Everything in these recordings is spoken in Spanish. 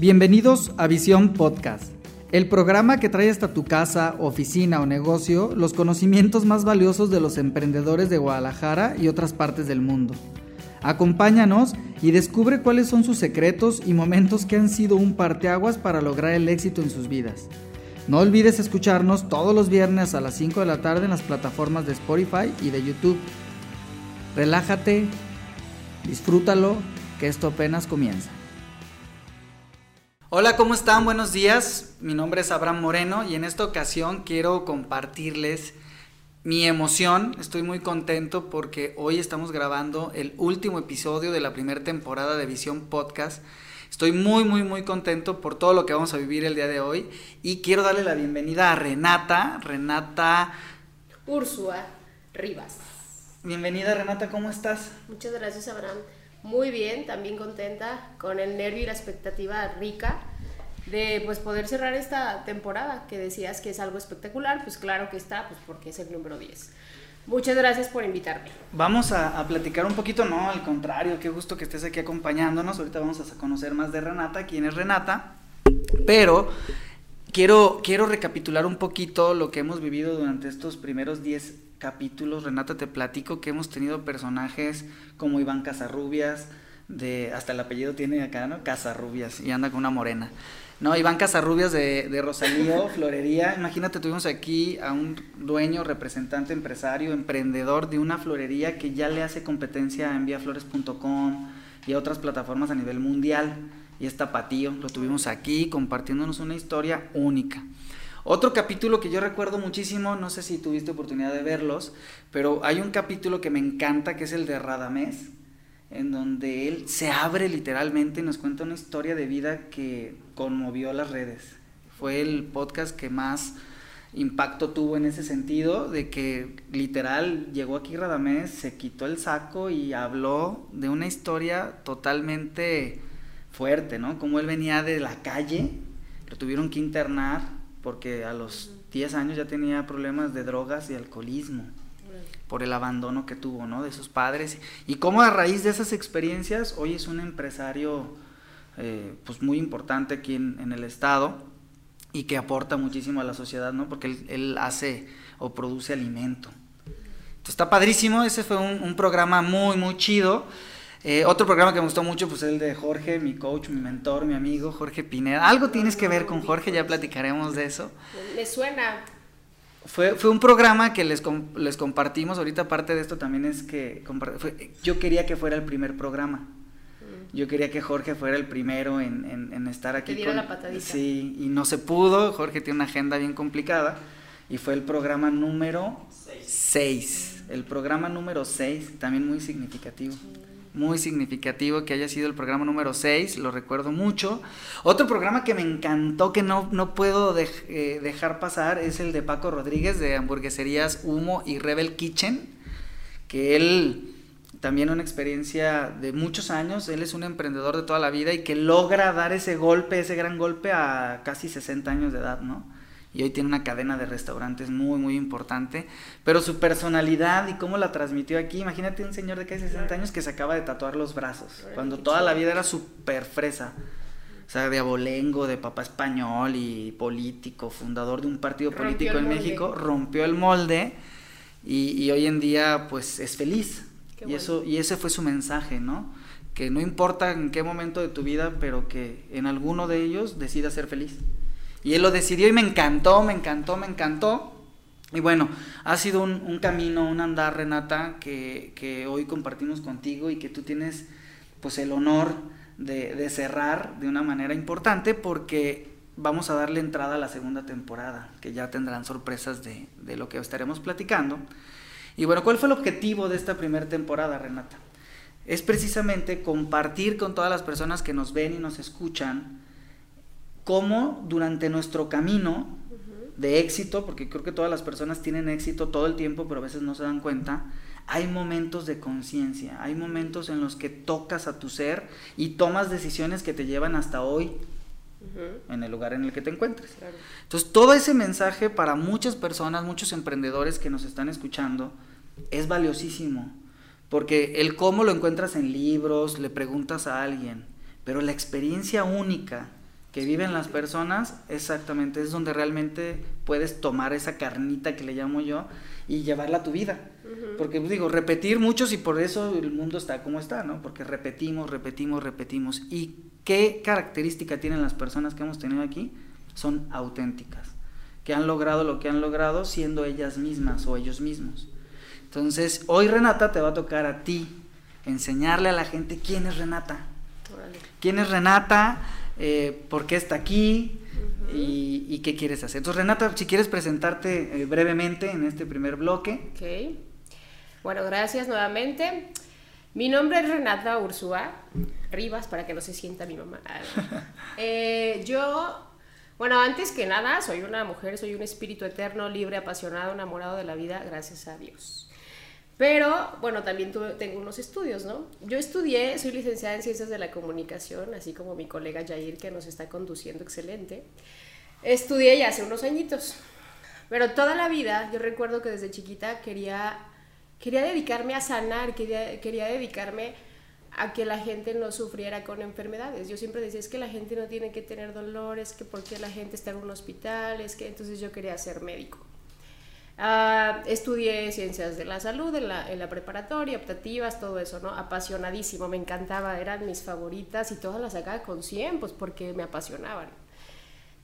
Bienvenidos a Visión Podcast, el programa que trae hasta tu casa, oficina o negocio los conocimientos más valiosos de los emprendedores de Guadalajara y otras partes del mundo. Acompáñanos y descubre cuáles son sus secretos y momentos que han sido un parteaguas para lograr el éxito en sus vidas. No olvides escucharnos todos los viernes a las 5 de la tarde en las plataformas de Spotify y de YouTube. Relájate, disfrútalo, que esto apenas comienza. Hola, ¿cómo están? Buenos días. Mi nombre es Abraham Moreno y en esta ocasión quiero compartirles mi emoción. Estoy muy contento porque hoy estamos grabando el último episodio de la primera temporada de Visión Podcast. Estoy muy, muy, muy contento por todo lo que vamos a vivir el día de hoy y quiero darle la bienvenida a Renata. Renata. Úrsula Rivas. Bienvenida Renata, ¿cómo estás? Muchas gracias Abraham. Muy bien, también contenta, con el nervio y la expectativa rica de pues poder cerrar esta temporada que decías que es algo espectacular, pues claro que está, pues porque es el número 10. Muchas gracias por invitarme. Vamos a, platicar un poquito, no, al contrario, qué gusto que estés aquí acompañándonos. Ahorita vamos a conocer más de Renata, quién es Renata, pero quiero, quiero recapitular un poquito lo que hemos vivido durante estos primeros 10 capítulos, Renata, te platico que hemos tenido personajes como Iván Casarrubias, de, hasta el apellido tiene acá, ¿no? Casarrubias, y anda con una morena. No, Iván Casarrubias de, de Rosalío, Florería. Imagínate, tuvimos aquí a un dueño, representante, empresario, emprendedor de una florería que ya le hace competencia a enviaflores.com y a otras plataformas a nivel mundial. Y es Tapatío, lo tuvimos aquí compartiéndonos una historia única. Otro capítulo que yo recuerdo muchísimo, no sé si tuviste oportunidad de verlos, pero hay un capítulo que me encanta que es el de Radamés, en donde él se abre literalmente y nos cuenta una historia de vida que conmovió las redes. Fue el podcast que más impacto tuvo en ese sentido, de que literal llegó aquí Radamés, se quitó el saco y habló de una historia totalmente fuerte, ¿no? Como él venía de la calle, lo tuvieron que internar porque a los 10 años ya tenía problemas de drogas y alcoholismo por el abandono que tuvo, ¿no? De sus padres y cómo a raíz de esas experiencias hoy es un empresario eh, pues muy importante aquí en, el estado y que aporta muchísimo a la sociedad, ¿no? Porque él, hace o produce alimento. Entonces está padrísimo, ese fue un, un programa muy, muy chido. Eh, otro programa que me gustó mucho, pues el de Jorge, mi coach, mi mentor, mi amigo, Jorge Pineda. Algo tienes que ver con Jorge, ya platicaremos de eso. Me suena. Fue, fue un programa que les, les compartimos, ahorita parte de esto también es que yo quería que fuera el primer programa. Mm. Yo quería que Jorge fuera el primero en, en, estar aquí. diera la patadita. Sí, y no se pudo. Jorge tiene una agenda bien complicada. Y fue el programa número 6. El programa número 6, también muy significativo. Mm muy significativo que haya sido el programa número 6, lo recuerdo mucho. Otro programa que me encantó, que no, no puedo eh, dejar pasar, es el de Paco Rodríguez de Hamburgueserías Humo y Rebel Kitchen, que él también una experiencia de muchos años, él es un emprendedor de toda la vida y que logra dar ese golpe, ese gran golpe a casi 60 años de edad, ¿no? Y hoy tiene una cadena de restaurantes muy, muy importante. Pero su personalidad y cómo la transmitió aquí, imagínate un señor de casi 60 años que se acaba de tatuar los brazos, cuando toda la vida era súper fresa. O sea, de abolengo, de papá español y político, fundador de un partido político en México, rompió el molde y, hoy en día pues es feliz. y, eso, y ese fue su mensaje, ¿no? Que no importa en qué momento de tu vida, pero que en alguno de ellos decida ser feliz. Y él lo decidió y me encantó, me encantó, me encantó. Y bueno, ha sido un, camino, un andar, Renata, que, hoy compartimos contigo y que tú tienes pues el honor de, cerrar de una manera importante porque vamos a darle entrada a la segunda temporada, que ya tendrán sorpresas de, de lo que estaremos platicando. Y bueno, ¿cuál fue el objetivo de esta primera temporada, Renata? Es precisamente compartir con todas las personas que nos ven y nos escuchan cómo durante nuestro camino de éxito, porque creo que todas las personas tienen éxito todo el tiempo, pero a veces no se dan cuenta, hay momentos de conciencia, hay momentos en los que tocas a tu ser y tomas decisiones que te llevan hasta hoy en el lugar en el que te encuentres. Entonces, todo ese mensaje para muchas personas, muchos emprendedores que nos están escuchando, es valiosísimo, porque el cómo lo encuentras en libros, le preguntas a alguien, pero la experiencia única, que viven las personas, exactamente, es donde realmente puedes tomar esa carnita que le llamo yo y llevarla a tu vida. Porque pues, digo, repetir muchos y por eso el mundo está como está, ¿no? Porque repetimos, repetimos, repetimos. ¿Y qué característica tienen las personas que hemos tenido aquí? Son auténticas, que han logrado lo que han logrado siendo ellas mismas o ellos mismos. Entonces, hoy Renata te va a tocar a ti enseñarle a la gente quién es Renata. ¿Quién es Renata? Eh, ¿Por qué está aquí? y, qué quieres hacer. Entonces, Renata, si quieres presentarte eh, brevemente en este primer bloque. Ok. Bueno, gracias nuevamente. Mi nombre es Renata Ursúa Rivas, para que no se sienta mi mamá. Eh, yo, bueno, antes que nada, soy una mujer, soy un espíritu eterno, libre, apasionado, enamorado de la vida, gracias a Dios. Pero, bueno, también tengo unos estudios, ¿no? Yo estudié, soy licenciada en Ciencias de la Comunicación, así como mi colega Jair, que nos está conduciendo excelente. Estudié ya hace unos añitos. Pero toda la vida, yo recuerdo que desde chiquita quería, quería dedicarme a sanar, quería, quería dedicarme a que la gente no sufriera con enfermedades. Yo siempre decía, es que la gente no tiene que tener dolores, que porque la gente está en un hospital, es que entonces yo quería ser médico. Ah, estudié ciencias de la salud en la, en la, preparatoria, optativas, todo eso, ¿no? Apasionadísimo, me encantaba, eran mis favoritas y todas las sacaba con 100, pues porque me apasionaban.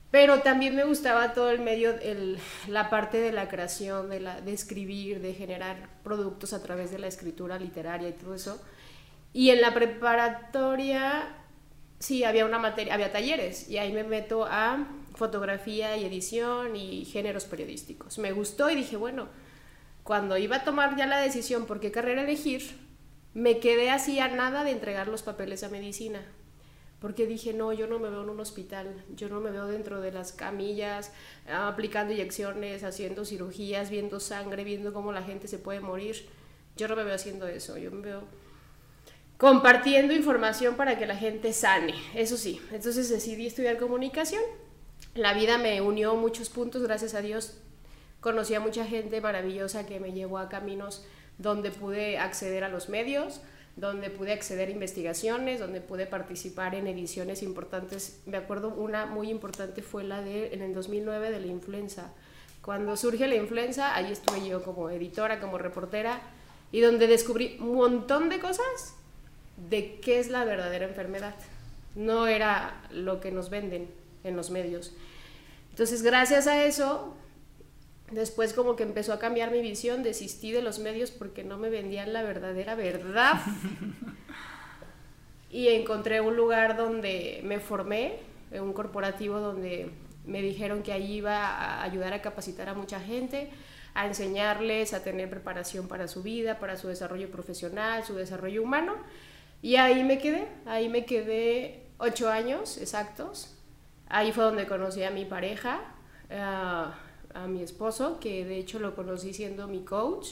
Pero también me gustaba todo el medio, el, la parte de la creación, de, la, de escribir, de generar productos a través de la escritura literaria y todo eso. Y en la preparatoria, sí, había una materia, había talleres y ahí me meto a fotografía y edición y géneros periodísticos. Me gustó y dije, bueno, cuando iba a tomar ya la decisión por qué carrera elegir, me quedé así a nada de entregar los papeles a medicina. Porque dije, no, yo no me veo en un hospital, yo no me veo dentro de las camillas, aplicando inyecciones, haciendo cirugías, viendo sangre, viendo cómo la gente se puede morir. Yo no me veo haciendo eso, yo me veo compartiendo información para que la gente sane, eso sí. Entonces decidí estudiar comunicación la vida me unió muchos puntos, gracias a Dios. Conocí a mucha gente maravillosa que me llevó a caminos donde pude acceder a los medios, donde pude acceder a investigaciones, donde pude participar en ediciones importantes. Me acuerdo una muy importante fue la de en el 2009 de la influenza. Cuando surge la influenza, ahí estuve yo como editora, como reportera, y donde descubrí un montón de cosas de qué es la verdadera enfermedad. No era lo que nos venden en los medios. Entonces, gracias a eso, después como que empezó a cambiar mi visión, desistí de los medios porque no me vendían la verdadera verdad. y encontré un lugar donde me formé, en un corporativo donde me dijeron que ahí iba a ayudar a capacitar a mucha gente, a enseñarles a tener preparación para su vida, para su desarrollo profesional, su desarrollo humano. Y ahí me quedé, ahí me quedé ocho años exactos Ahí fue donde conocí a mi pareja, a, mi esposo, que de hecho lo conocí siendo mi coach.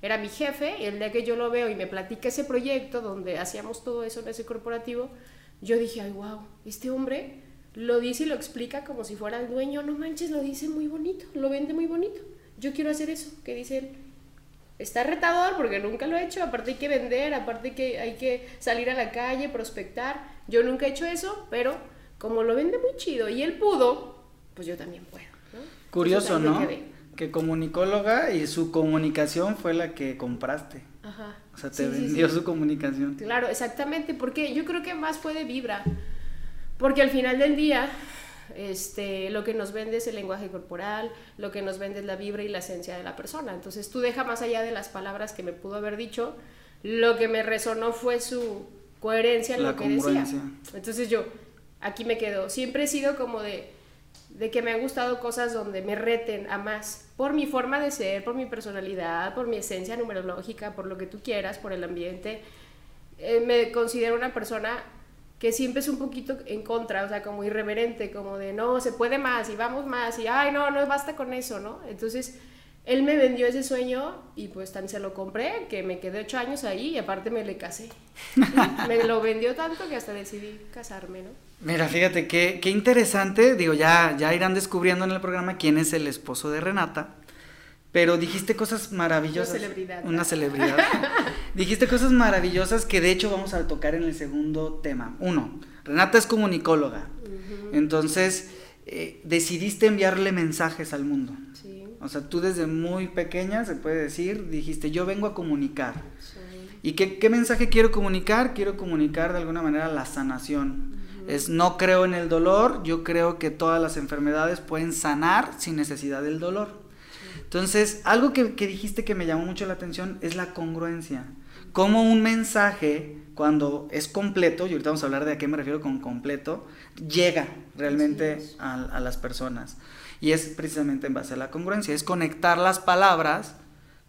Era mi jefe y el día que yo lo veo y me platica ese proyecto donde hacíamos todo eso en ese corporativo, yo dije, ay, wow, este hombre lo dice y lo explica como si fuera el dueño, no manches, lo dice muy bonito, lo vende muy bonito. Yo quiero hacer eso, que dice él. Está retador porque nunca lo he hecho, aparte hay que vender, aparte que hay que salir a la calle, prospectar. Yo nunca he hecho eso, pero como lo vende muy chido y él pudo, pues yo también puedo. Curioso, ¿no? Que comunicóloga y su comunicación fue la que compraste. Ajá. O sea, te vendió su comunicación. Claro, exactamente, porque yo creo que más fue de vibra. Porque al final del día, este, lo que nos vende es el lenguaje corporal, lo que nos vende es la vibra y la esencia de la persona. Entonces tú deja más allá de las palabras que me pudo haber dicho, lo que me resonó fue su coherencia en lo que decía. Entonces yo, aquí me quedo. Siempre he sido como de, de que me han gustado cosas donde me reten a más, por mi forma de ser, por mi personalidad, por mi esencia numerológica, por lo que tú quieras, por el ambiente. Eh, me considero una persona que siempre es un poquito en contra, o sea, como irreverente, como de no, se puede más y vamos más y ay, no, no basta con eso, ¿no? Entonces, él me vendió ese sueño y pues tan se lo compré que me quedé ocho años ahí y aparte me le casé. me lo vendió tanto que hasta decidí casarme, ¿no? Mira, fíjate qué, qué interesante, digo, ya, ya irán descubriendo en el programa quién es el esposo de Renata, pero dijiste cosas maravillosas. Una celebridad. Una celebridad. dijiste cosas maravillosas que de hecho vamos a tocar en el segundo tema. Uno, Renata es comunicóloga. Entonces, eh, decidiste enviarle mensajes al mundo. O sea, tú desde muy pequeña, se puede decir, dijiste, yo vengo a comunicar. ¿Y qué, qué, mensaje quiero comunicar? Quiero comunicar de alguna manera la sanación. Es no creo en el dolor, yo creo que todas las enfermedades pueden sanar sin necesidad del dolor. Entonces, algo que, que dijiste que me llamó mucho la atención es la congruencia. Como un mensaje, cuando es completo, y ahorita vamos a hablar de a qué me refiero con completo, llega realmente a, a las personas. Y es precisamente en base a la congruencia, es conectar las palabras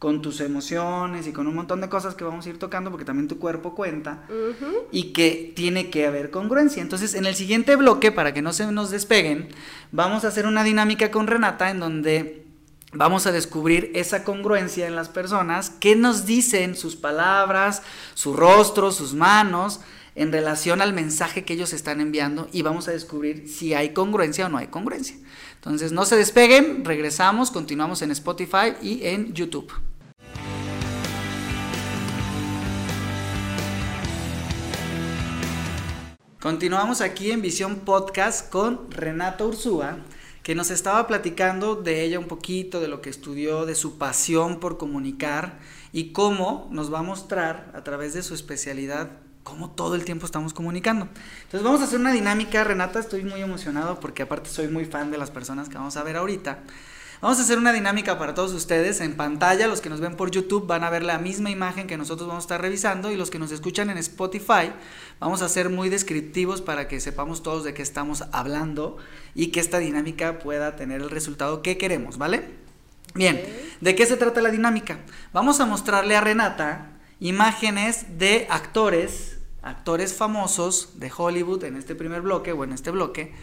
con tus emociones y con un montón de cosas que vamos a ir tocando porque también tu cuerpo cuenta y que tiene que haber congruencia. Entonces, en el siguiente bloque, para que no se nos despeguen, vamos a hacer una dinámica con Renata en donde vamos a descubrir esa congruencia en las personas, qué nos dicen sus palabras, su rostro, sus manos en relación al mensaje que ellos están enviando y vamos a descubrir si hay congruencia o no hay congruencia. Entonces no se despeguen, regresamos, continuamos en Spotify y en YouTube. Continuamos aquí en Visión Podcast con Renata Ursúa, que nos estaba platicando de ella un poquito, de lo que estudió, de su pasión por comunicar y cómo nos va a mostrar a través de su especialidad cómo todo el tiempo estamos comunicando. Entonces vamos a hacer una dinámica, Renata, estoy muy emocionado porque aparte soy muy fan de las personas que vamos a ver ahorita. Vamos a hacer una dinámica para todos ustedes. En pantalla, los que nos ven por YouTube van a ver la misma imagen que nosotros vamos a estar revisando y los que nos escuchan en Spotify vamos a ser muy descriptivos para que sepamos todos de qué estamos hablando y que esta dinámica pueda tener el resultado que queremos, ¿vale? Bien, ¿de qué se trata la dinámica? Vamos a mostrarle a Renata imágenes de actores, actores famosos de Hollywood en este primer bloque o en este bloque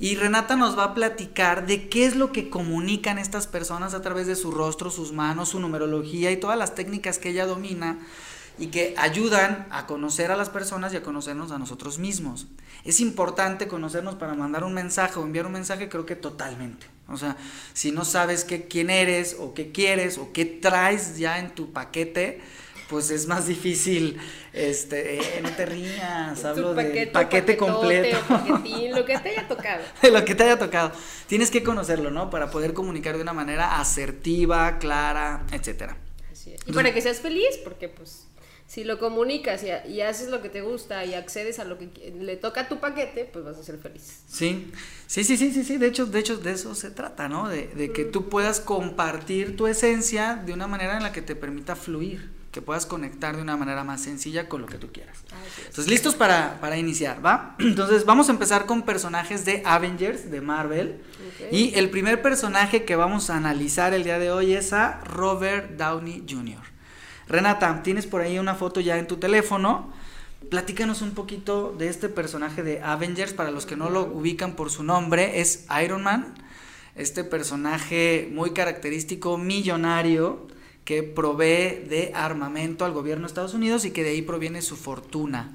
y Renata nos va a platicar de qué es lo que comunican estas personas a través de su rostro, sus manos, su numerología y todas las técnicas que ella domina y que ayudan a conocer a las personas y a conocernos a nosotros mismos. Es importante conocernos para mandar un mensaje o enviar un mensaje, creo que totalmente. O sea, si no sabes qué, quién eres o qué quieres o qué traes ya en tu paquete, pues es más difícil, este, eh, no te rías, hablo de paquete completo. lo que te haya tocado. de lo que te haya tocado. Tienes que conocerlo, ¿no? Para poder comunicar de una manera asertiva, clara, etcétera. Así es. Y para que seas feliz, porque pues si lo comunicas y, haces lo que te gusta y accedes a lo que le toca a tu paquete, pues vas a ser feliz. Sí, sí, sí, sí, sí, sí. De hecho, de hecho, de eso se trata, ¿no? De, de que tú puedas compartir tu esencia de una manera en la que te permita fluir que puedas conectar de una manera más sencilla con lo que tú quieras. Entonces, listos para, iniciar, ¿va? Entonces, vamos a empezar con personajes de Avengers, de Marvel. Y el primer personaje que vamos a analizar el día de hoy es a Robert Downey Jr. Renata, tienes por ahí una foto ya en tu teléfono. Platícanos un poquito de este personaje de Avengers, para los que no lo ubican por su nombre, es Iron Man, este personaje muy característico, millonario, que provee de armamento al gobierno de Estados Unidos y que de ahí proviene su fortuna.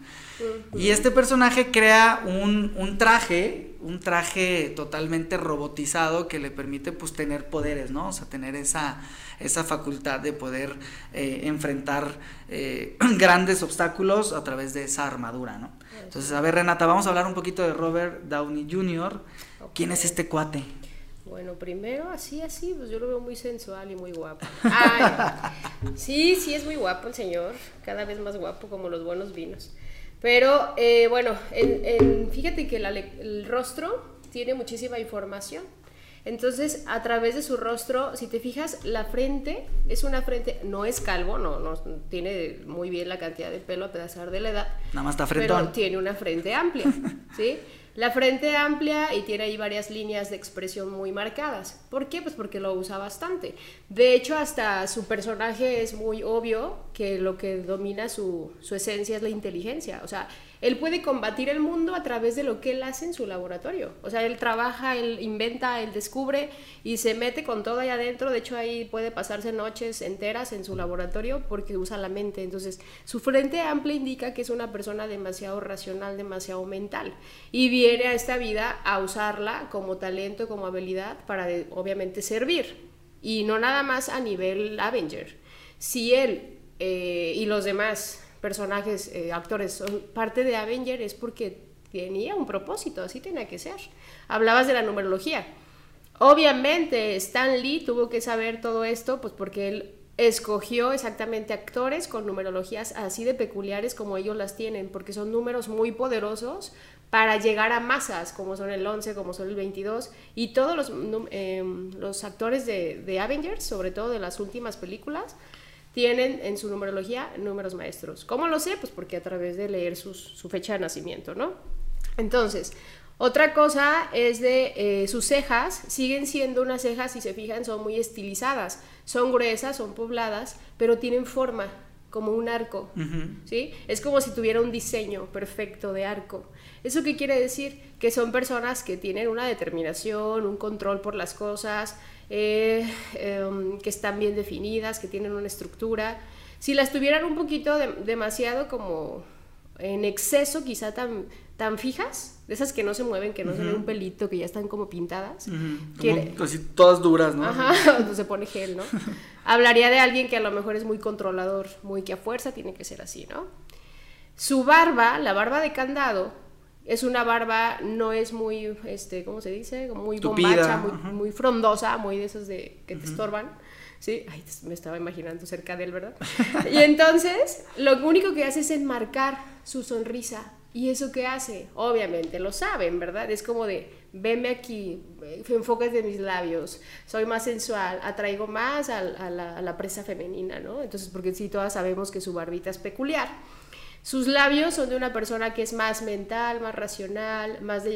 Y este personaje crea un, traje, un traje totalmente robotizado que le permite pues tener poderes, ¿no? O sea, tener esa, esa facultad de poder eh, enfrentar eh, grandes obstáculos a través de esa armadura, ¿no? Entonces, a ver, Renata, vamos a hablar un poquito de Robert Downey Jr. ¿Quién es este cuate? Bueno, primero, así, así, pues yo lo veo muy sensual y muy guapo. Ay, sí, sí, es muy guapo el señor, cada vez más guapo como los buenos vinos. Pero eh, bueno, fíjate que el rostro tiene muchísima información. Entonces, a través de su rostro, si te fijas, la frente es una frente, no es calvo, no, no tiene muy bien la cantidad de pelo a pesar de la edad. Nada más está frentón. Pero tiene una frente amplia, ¿sí? La frente amplia y tiene ahí varias líneas de expresión muy marcadas. ¿Por qué? Pues porque lo usa bastante. De hecho, hasta su personaje es muy obvio que lo que domina su, su esencia es la inteligencia. O sea, él puede combatir el mundo a través de lo que él hace en su laboratorio. O sea, él trabaja, él inventa, él descubre y se mete con todo ahí adentro. De hecho, ahí puede pasarse noches enteras en su laboratorio porque usa la mente. Entonces, su frente amplia indica que es una persona demasiado racional, demasiado mental. Y viene a esta vida a usarla como talento, como habilidad para, obviamente, servir. Y no nada más a nivel Avenger. Si él eh, y los demás personajes, eh, actores, son parte de Avenger es porque tenía un propósito, así tenía que ser. Hablabas de la numerología. Obviamente Stan Lee tuvo que saber todo esto, pues porque él escogió exactamente actores con numerologías así de peculiares como ellos las tienen, porque son números muy poderosos para llegar a masas, como son el 11, como son el 22, y todos los, em, los actores de, Avengers, sobre todo de las últimas películas, tienen en su numerología números maestros. ¿Cómo lo sé? Pues porque a través de leer su fecha de nacimiento, ¿no? Entonces, otra cosa es de eh, sus cejas, siguen siendo unas cejas, si se fijan, son muy estilizadas, son gruesas, son pobladas, pero tienen forma, como un arco, ¿sí? Es como si tuviera un diseño perfecto de arco. ¿Eso qué quiere decir? Que son personas que tienen una determinación, un control por las cosas, eh, em, que están bien definidas, que tienen una estructura. Si las tuvieran un poquito demasiado como en exceso, quizá tan, tan fijas, de esas que no se mueven, que no se ve un pelito, que ya están como pintadas. así todas duras, ¿no? Ajá, se pone gel, ¿no? Hablaría de alguien que a lo mejor es muy controlador, muy que a fuerza tiene que ser así, ¿no? Su barba, la barba de candado, es una barba, no es muy, este, ¿cómo se dice? Muy bombacha, muy, frondosa, muy de esas de que te estorban. Sí, Ay, me estaba imaginando cerca de él, ¿verdad? y entonces, lo único que hace es enmarcar su sonrisa ¿Y eso qué hace? Obviamente lo saben, ¿verdad? Es como de, venme aquí, enfoques de mis labios, soy más sensual, atraigo más a, la, presa femenina, ¿no? Entonces, porque sí, todas sabemos que su barbita es peculiar. Sus labios son de una persona que es más mental, más racional, más de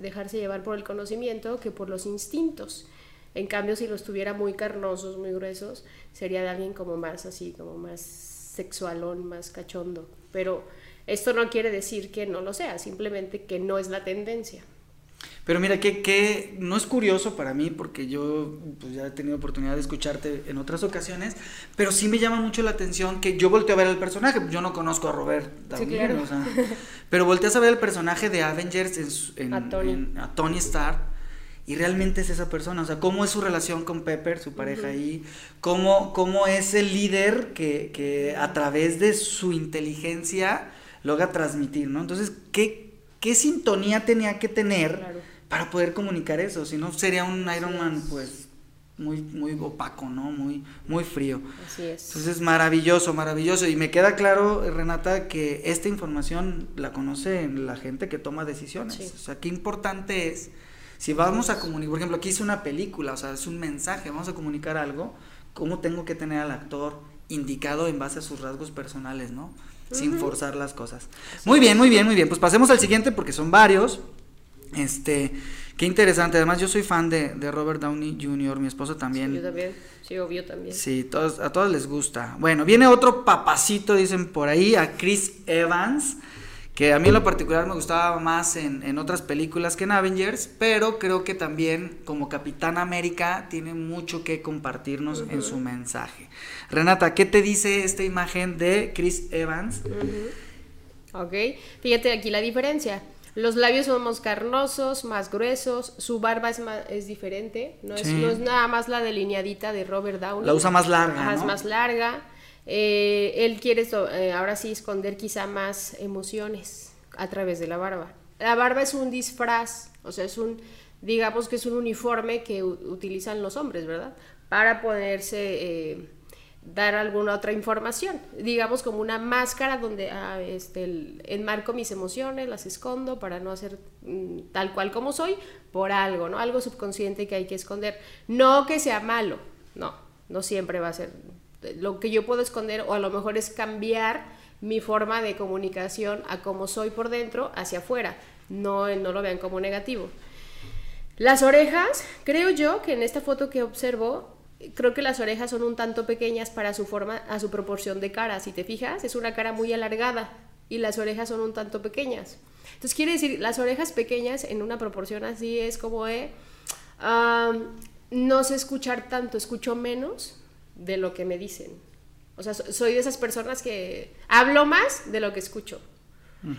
dejarse, llevar por el conocimiento que por los instintos. En cambio, si los tuviera muy carnosos, muy gruesos, sería de alguien como más así, como más sexualón, más cachondo. Pero esto no quiere decir que no lo sea, simplemente que no es la tendencia. Pero mira, que, no es curioso para mí, porque yo pues, ya he tenido oportunidad de escucharte en otras ocasiones, pero sí me llama mucho la atención que yo volteo a ver al personaje, yo no conozco a Robert Downey, pero volteas a ver el personaje de Avengers en, a, Tony. Stark, y realmente es esa persona, o sea, cómo es su relación con Pepper, su pareja ahí, cómo, cómo es el líder que, que a través de su inteligencia logra transmitir, ¿no? Entonces, ¿qué, qué sintonía tenía que tener para poder comunicar eso? Si no, sería un Iron Man, pues, muy, muy opaco, ¿no? Muy, muy frío. Así es. Entonces, maravilloso, maravilloso. Y me queda claro, Renata, que esta información la conoce la gente que toma decisiones. O sea, qué importante es, si vamos a comunicar, por ejemplo, aquí hice una película, o sea, es un mensaje, vamos a comunicar algo, ¿cómo tengo que tener al actor indicado en base a sus rasgos personales, ¿no? sin forzar las cosas. Muy bien, muy bien, muy bien. Pues pasemos al siguiente porque son varios. Este, qué interesante. Además, yo soy fan de, de Robert Downey Jr., mi esposa también. Sí, yo también. Sí, obvio también. Sí, todos, a todos les gusta. Bueno, viene otro papacito, dicen por ahí, a Chris Evans que a mí en lo particular me gustaba más en, otras películas que en Avengers, pero creo que también como Capitán América tiene mucho que compartirnos en su mensaje. Renata, ¿qué te dice esta imagen de Chris Evans? Ok, fíjate aquí la diferencia. Los labios son más carnosos, más gruesos, su barba es, es diferente, no es, no es, nada más la delineadita de Robert Downey. La usa más larga. Más larga. Eh, él quiere eh, ahora sí esconder quizá más emociones a través de la barba. La barba es un disfraz, o sea, es un, digamos que es un uniforme que utilizan los hombres, ¿verdad? Para poderse eh, dar alguna otra información, digamos como una máscara donde ah, este, enmarco mis emociones, las escondo para no hacer mm, tal cual como soy, por algo, ¿no? Algo subconsciente que hay que esconder. No que sea malo, no, no siempre va a ser lo que yo puedo esconder o a lo mejor es cambiar mi forma de comunicación a cómo soy por dentro hacia afuera. No, no lo vean como negativo. Las orejas, creo yo que en esta foto que observo, creo que las orejas son un tanto pequeñas para su forma, a su proporción de cara. Si te fijas, es una cara muy alargada y las orejas son un tanto pequeñas. Entonces quiere decir, las orejas pequeñas en una proporción así es como de, no sé escuchar tanto, escucho menos, de lo que me dicen. O sea, soy de esas personas que hablo más de lo que escucho.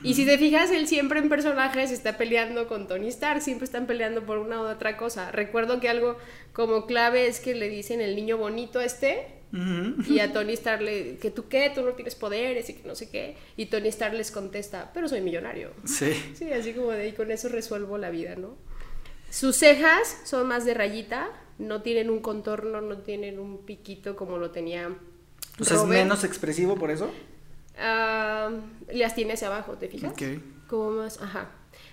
Y si te fijas, él siempre en personajes está peleando con Tony Stark, siempre están peleando por una u otra cosa. Recuerdo que algo como clave es que le dicen el niño bonito este, Y a Tony Stark le, que tú qué, tú no tienes poderes y que no sé qué. Y Tony Stark les contesta, pero soy millonario. Sí. Sí, así como de, y con eso resuelvo la vida, ¿no? Sus cejas son más de rayita, no tienen un contorno, no tienen un piquito como lo tenía. O sea, es menos expresivo por eso. Ah, las tiene hacia abajo, ¿te fijas? Ok. Como más, ajá.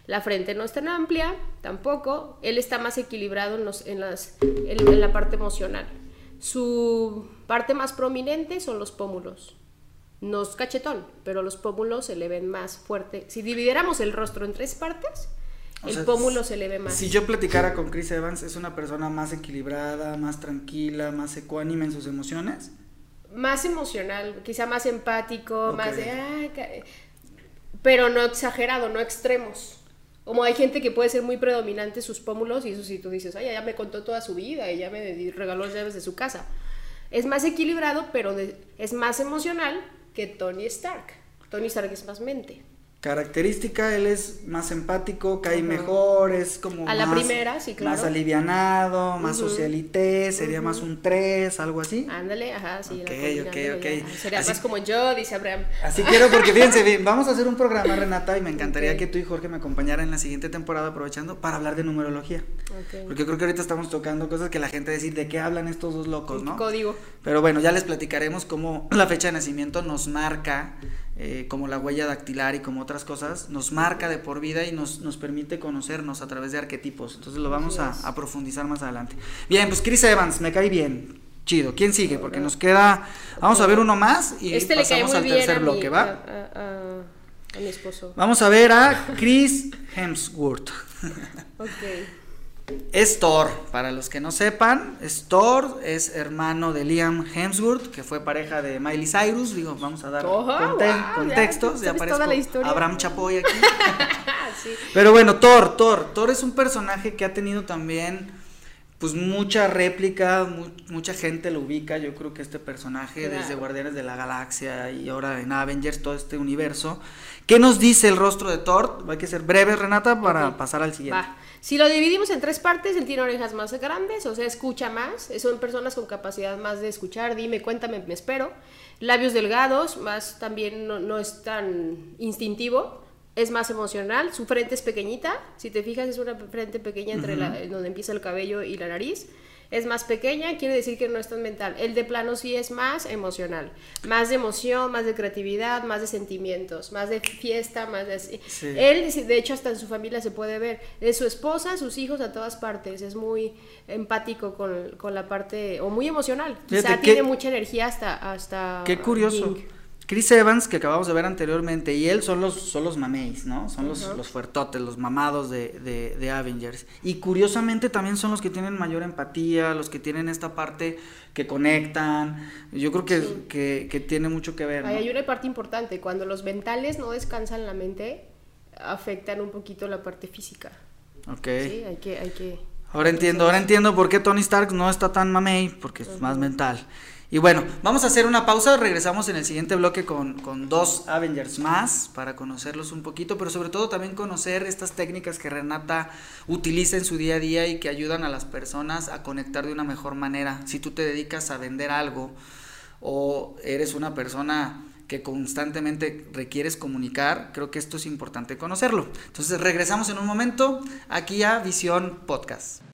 La frente no es tan amplia, tampoco. Él está más equilibrado en, los, en, las, en, en la parte emocional. Su parte más prominente son los pómulos. No es cachetón, pero los pómulos se le ven más fuerte. Si dividiéramos el rostro en tres partes, O el sea, pómulo se le ve más. Si yo platicara con Chris Evans, es una persona más equilibrada, más tranquila, más ecuánime en sus emociones. Más emocional, quizá más empático, más de... "Ay, ca-", pero no exagerado, no extremos. Como hay gente que puede ser muy predominante sus pómulos y eso sí tú dices, ay, ya me contó toda su vida y ya me regaló las llaves de su casa. Es más equilibrado, pero de- es más emocional que Tony Stark. Tony Stark es más mente. Característica, él es más empático, cae mejor, es como A la más- primera, sí, claro. Más alivianado, más socialité, sería más un 3, algo así. Ándale, ajá, sí. la Ok, combinando ok, ya. ok. Sería Así- más como yo, dice Abraham. Así quiero, porque fíjense, bien, vamos a hacer un programa, Renata, y me encantaría que tú y Jorge me acompañaran en la siguiente temporada, aprovechando, para hablar de numerología. Porque creo que ahorita estamos tocando cosas que la gente decir de qué hablan estos dos locos, ¿no? Código. Pero bueno, ya les platicaremos cómo la fecha de nacimiento nos marca, eh, como la huella dactilar y como otras cosas, nos marca de por vida y nos, nos permite conocernos a través de arquetipos. Entonces lo vamos a, profundizar más adelante. Bien, pues Chris Evans, me cae bien. Chido. ¿Quién sigue? Porque nos queda. Vamos a ver uno más y Este pasamos al tercer mi, bloque, ¿va? a- a- a- a mi esposo. Vamos a ver a Chris Hemsworth. Ok. Es Thor, para los que no sepan, es Thor, es hermano de Liam Hemsworth, que fue pareja de Miley Cyrus, digo, vamos a dar Oh, conte- wow, contextos, ya historia. Abraham Chapoy aquí. sí. Pero bueno, Thor, Thor, Thor es un personaje que ha tenido también pues mucha réplica, mu- mucha gente lo ubica, yo creo que este personaje Claro. desde Guardianes de la Galaxia y ahora en Avengers, todo este universo. ¿Qué nos dice el rostro de Thor? Hay que ser breve, Renata, para pasar al siguiente. Va. Si lo dividimos en tres partes, él tiene orejas más grandes, o sea, escucha más. Son personas con capacidad más de escuchar. Dime, cuéntame, me espero. Labios delgados, más también no, no es tan instintivo. Es más emocional. Su frente es pequeñita. Si te fijas, es una frente pequeña entre la, donde empieza el cabello y la nariz. Es más pequeña, quiere decir que no es tan mental. El de plano sí es más emocional. Más de emoción, más de creatividad, más de sentimientos, más de fiesta, más de... Sí. Él, de hecho, hasta en su familia se puede ver. De su esposa, sus hijos, a todas partes. Es muy empático con, con la parte, o muy emocional. Quizá Fíjate, tiene qué- mucha energía hasta... hasta Qué curioso. Chris Evans, que acabamos de ver anteriormente, y él son los, son los mameis, ¿no? Son los, los fuertotes, los mamados de, de, de Avengers. Y curiosamente también son los que tienen mayor empatía, los que tienen esta parte que conectan. Yo creo que, Sí. que, que tiene mucho que ver. hay una parte importante. Cuando los mentales no descansan la mente, afectan un poquito la parte física. Ok. Sí, hay que... Hay que Ahora entiendo, ahora entiendo por qué Tony Stark no está tan mamey, porque es más mental. Y bueno, vamos a hacer una pausa, regresamos en el siguiente bloque con, con dos Avengers más para conocerlos un poquito, pero sobre todo también conocer estas técnicas que Renata utiliza en su día a día y que ayudan a las personas a conectar de una mejor manera. Si tú te dedicas a vender algo o eres una persona que constantemente requieres comunicar, creo que esto es importante conocerlo. Entonces regresamos en un momento aquí a Visión Podcast.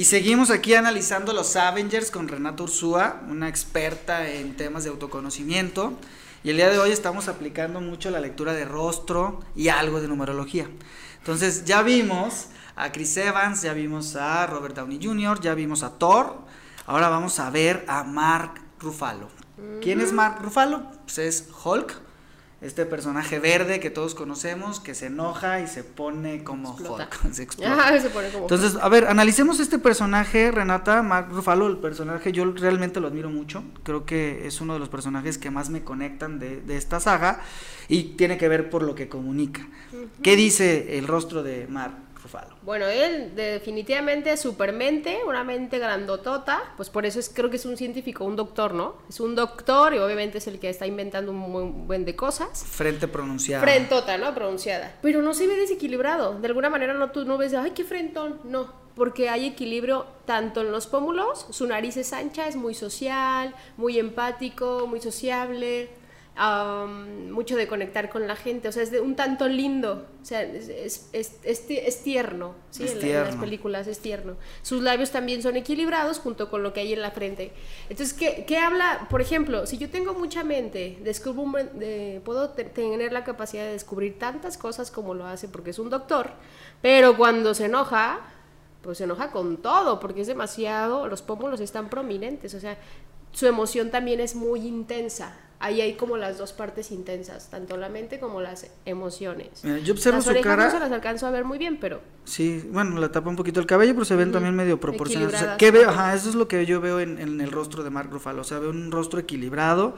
Y seguimos aquí analizando los Avengers con Renata Ursúa, una experta en temas de autoconocimiento. Y el día de hoy estamos aplicando mucho la lectura de rostro y algo de numerología. Entonces ya vimos a Chris Evans, ya vimos a Robert Downey Jr., ya vimos a Thor. Ahora vamos a ver a Mark Ruffalo. ¿Quién es Mark Ruffalo? Pues es Hulk, este personaje verde que todos conocemos, que se enoja y se pone como Explota. Hulk. Se explota. Se pone como... Entonces, a ver, analicemos este personaje, Renata, Mark Ruffalo, el personaje, yo realmente lo admiro mucho, creo que es uno de los personajes que más me conectan de, de esta saga y tiene que ver por lo que comunica. ¿Qué dice el rostro de Mark Bueno, él definitivamente es supermente, una mente grandotota, pues por eso es, creo que es un científico, un doctor, ¿no? Es un doctor y obviamente es el que está inventando un buen, buen de cosas. Frente pronunciada. Frentota, ¿no? Pronunciada. Pero no se ve desequilibrado. De alguna manera no tú no ves, ay, qué frentón. No. porque hay equilibrio tanto en los pómulos, su nariz es ancha, es muy social, muy empático, muy sociable, mucho de conectar con la gente, o sea, es de un tanto lindo, o sea, es, es, es, tierno, ¿sí? en, las películas es tierno. Sus labios también son equilibrados junto con lo que hay en la frente. Entonces, ¿qué, qué habla? Por ejemplo, si yo tengo mucha mente, descubro de, puedo tener la capacidad de descubrir tantas cosas como lo hace porque es un doctor, pero cuando se enoja, pues se enoja con todo, porque es demasiado, los pómulos están prominentes, o sea, su emoción también es muy intensa ahí hay como las dos partes intensas, tanto la mente como las emociones. yo observo las su cara. No se las alcanzo a ver muy bien, pero. Sí, bueno, le tapa un poquito el cabello, pero se ven también medio proporcionados. ¿qué veo? Ajá, eso es lo que yo veo en, el rostro de Mark Ruffalo. O sea, veo un rostro equilibrado.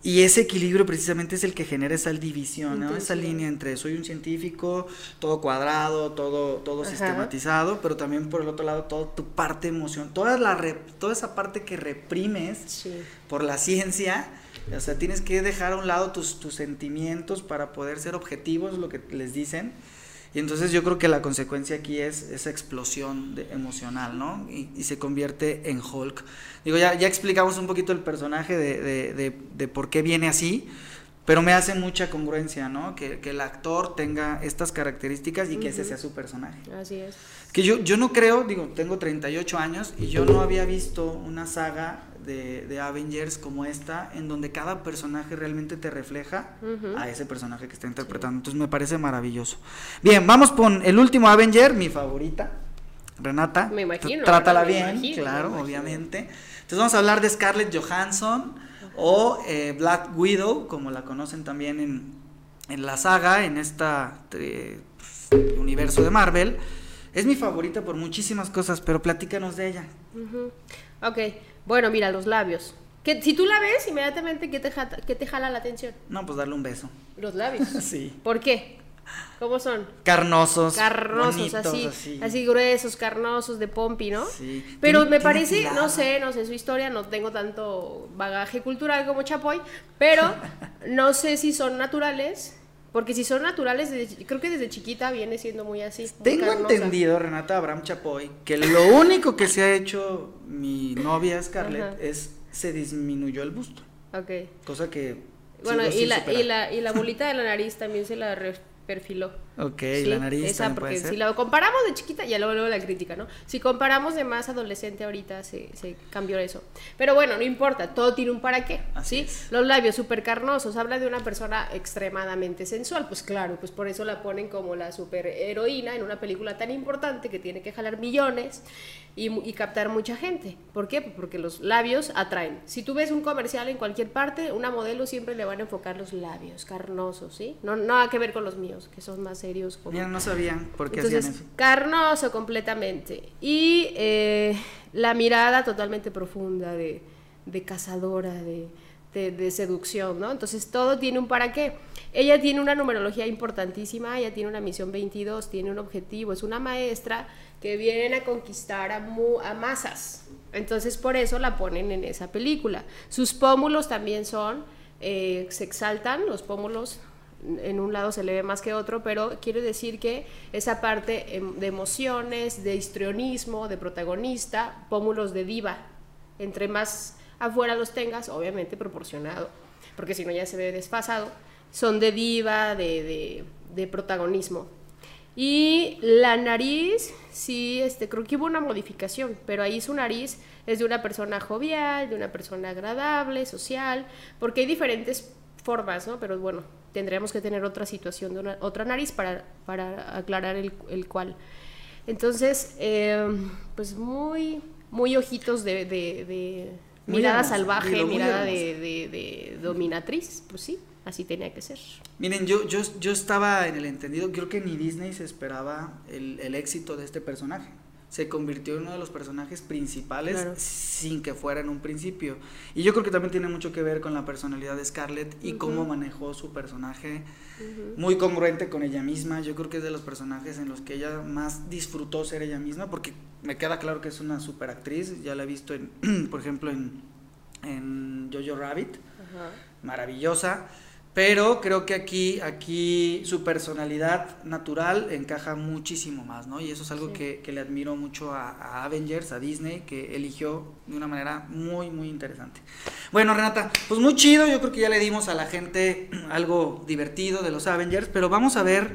Y ese equilibrio precisamente es el que genera esa división, ¿no? esa línea entre soy un científico, todo cuadrado, todo, todo sistematizado, pero también por el otro lado toda tu parte emoción, toda, la toda esa parte que reprimes por la ciencia, o sea, tienes que dejar a un lado tus, tus sentimientos para poder ser objetivos, lo que les dicen. Y entonces yo creo que la consecuencia aquí es esa explosión de, emocional, ¿no? Y, se convierte en Hulk. Digo, ya, ya explicamos un poquito el personaje de, de, de, por qué viene así, pero me hace mucha congruencia, ¿no? Que, que el actor tenga estas características y que ese sea su personaje. Así es. Que yo, yo no creo, digo, tengo 38 años y yo no había visto una saga de, Avengers como esta, en donde cada personaje realmente te refleja a ese personaje que está interpretando. Entonces me parece maravilloso. Bien, vamos con el último Avenger, mi favorita, Renata. Me imagino. Trátala bien, claro, obviamente. Entonces vamos a hablar de Scarlett Johansson o eh, Black Widow, como la conocen también en, en la saga, en esta eh, universo de Marvel. Es mi favorita por muchísimas cosas, pero platícanos de ella. Ok, bueno, mira, los labios. Que, si tú la ves, inmediatamente, ¿qué te, ¿qué te jala la atención? No, pues darle un beso. Los labios. sí. ¿Por qué? ¿Cómo son? Carnosos. Carnosos, así, así, gruesos, carnosos, de pompi, ¿no? Sí. Pero me parece, no sé, no sé su historia, no tengo tanto bagaje cultural como Chapoy, pero no sé si son naturales porque si son naturales, creo que desde chiquita viene siendo muy así. Tengo entendido, Renata Abraham Chapoy, que lo único que se ha hecho mi novia Scarlett es se disminuyó el busto. Ok. Cosa que. Bueno, y la, y la, y, la, bolita de la nariz también se la perfiló. Ok, la nariz. Esa, porque si la comparamos de chiquita, ya luego, luego la crítica, ¿no? Si comparamos de más adolescente ahorita, se, se cambió eso. Pero bueno, no importa, todo tiene un para qué, ¿sí? Los labios súper carnosos, habla de una persona extremadamente sensual, pues claro, pues por eso la ponen como la super heroína en una película tan importante que tiene que jalar millones y, captar mucha gente. ¿Por qué? Porque los labios atraen. Si tú ves un comercial en cualquier parte, una modelo siempre le van a enfocar los labios carnosos, ¿sí? No nada que ver con los míos, que son más serios. Como... no sabían por qué hacían eso. Carnoso completamente. Y eh, la mirada totalmente profunda de, de cazadora, de, de, de, seducción, ¿no? Entonces todo tiene un para qué. Ella tiene una numerología importantísima, ella tiene una misión 22, tiene un objetivo, es una maestra que vienen a conquistar a, a masas. Entonces por eso la ponen en esa película. Sus pómulos también son, eh, se exaltan, los pómulos en un lado se le ve más que otro, pero quiere decir que esa parte em, de emociones, de histrionismo, de protagonista, pómulos de diva, entre más afuera los tengas, obviamente proporcionado, porque si no ya se ve desfasado, son de diva, de, de protagonismo. Y la nariz, sí, este, creo que hubo una modificación, pero ahí su nariz es de una persona jovial, de una persona agradable, social, porque hay diferentes formas, ¿no? Pero bueno, tendríamos que tener otra situación de otra nariz para, para aclarar el, el cual. Entonces, em, pues muy, muy ojitos de, de, mirada salvaje, mirada de, de dominatriz, pues sí así tenía que ser. Miren, yo, yo, yo estaba en el entendido, creo que ni Disney se esperaba el, el éxito de este personaje. Se convirtió en uno de los personajes principales sin que fuera en un principio. Y yo creo que también tiene mucho que ver con la personalidad de Scarlett y cómo manejó su personaje, muy congruente con ella misma. Yo creo que es de los personajes en los que ella más disfrutó ser ella misma, porque me queda claro que es una super actriz. Ya la he visto, en, por ejemplo, en, en Jojo Rabbit, maravillosa Pero creo que aquí, aquí su personalidad natural encaja muchísimo más, ¿no? Y eso es algo que, le admiro mucho a, Avengers, a Disney, que eligió de una manera muy, muy interesante. Bueno, Renata, pues muy chido, yo creo que ya le dimos a la gente algo divertido de los Avengers, pero vamos a ver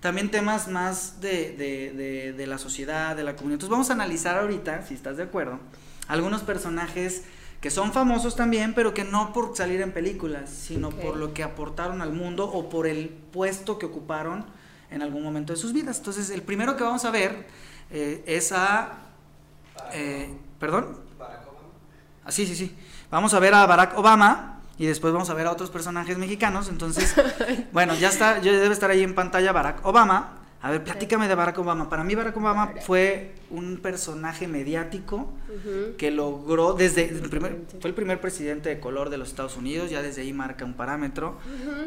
también temas más de, de, de la sociedad, de la comunidad. Entonces vamos a analizar ahorita, si estás de acuerdo, algunos personajes que son famosos también, pero que no por salir en películas, sino por lo que aportaron al mundo o por el puesto que ocuparon en algún momento de sus vidas. Entonces, el primero que vamos a ver eh, es a... Eh, ¿Perdón? Barack Obama. Ah, sí, sí, sí. Vamos a ver a Barack Obama y después vamos a ver a otros personajes mexicanos. Entonces, bueno, ya está, ya debe estar ahí en pantalla Barack Obama. A ver, platícame de Barack Obama. Para mí Barack Obama fue un personaje mediático que logró desde el primer, fue el primer presidente de color de los Estados Unidos, ya desde ahí marca un parámetro,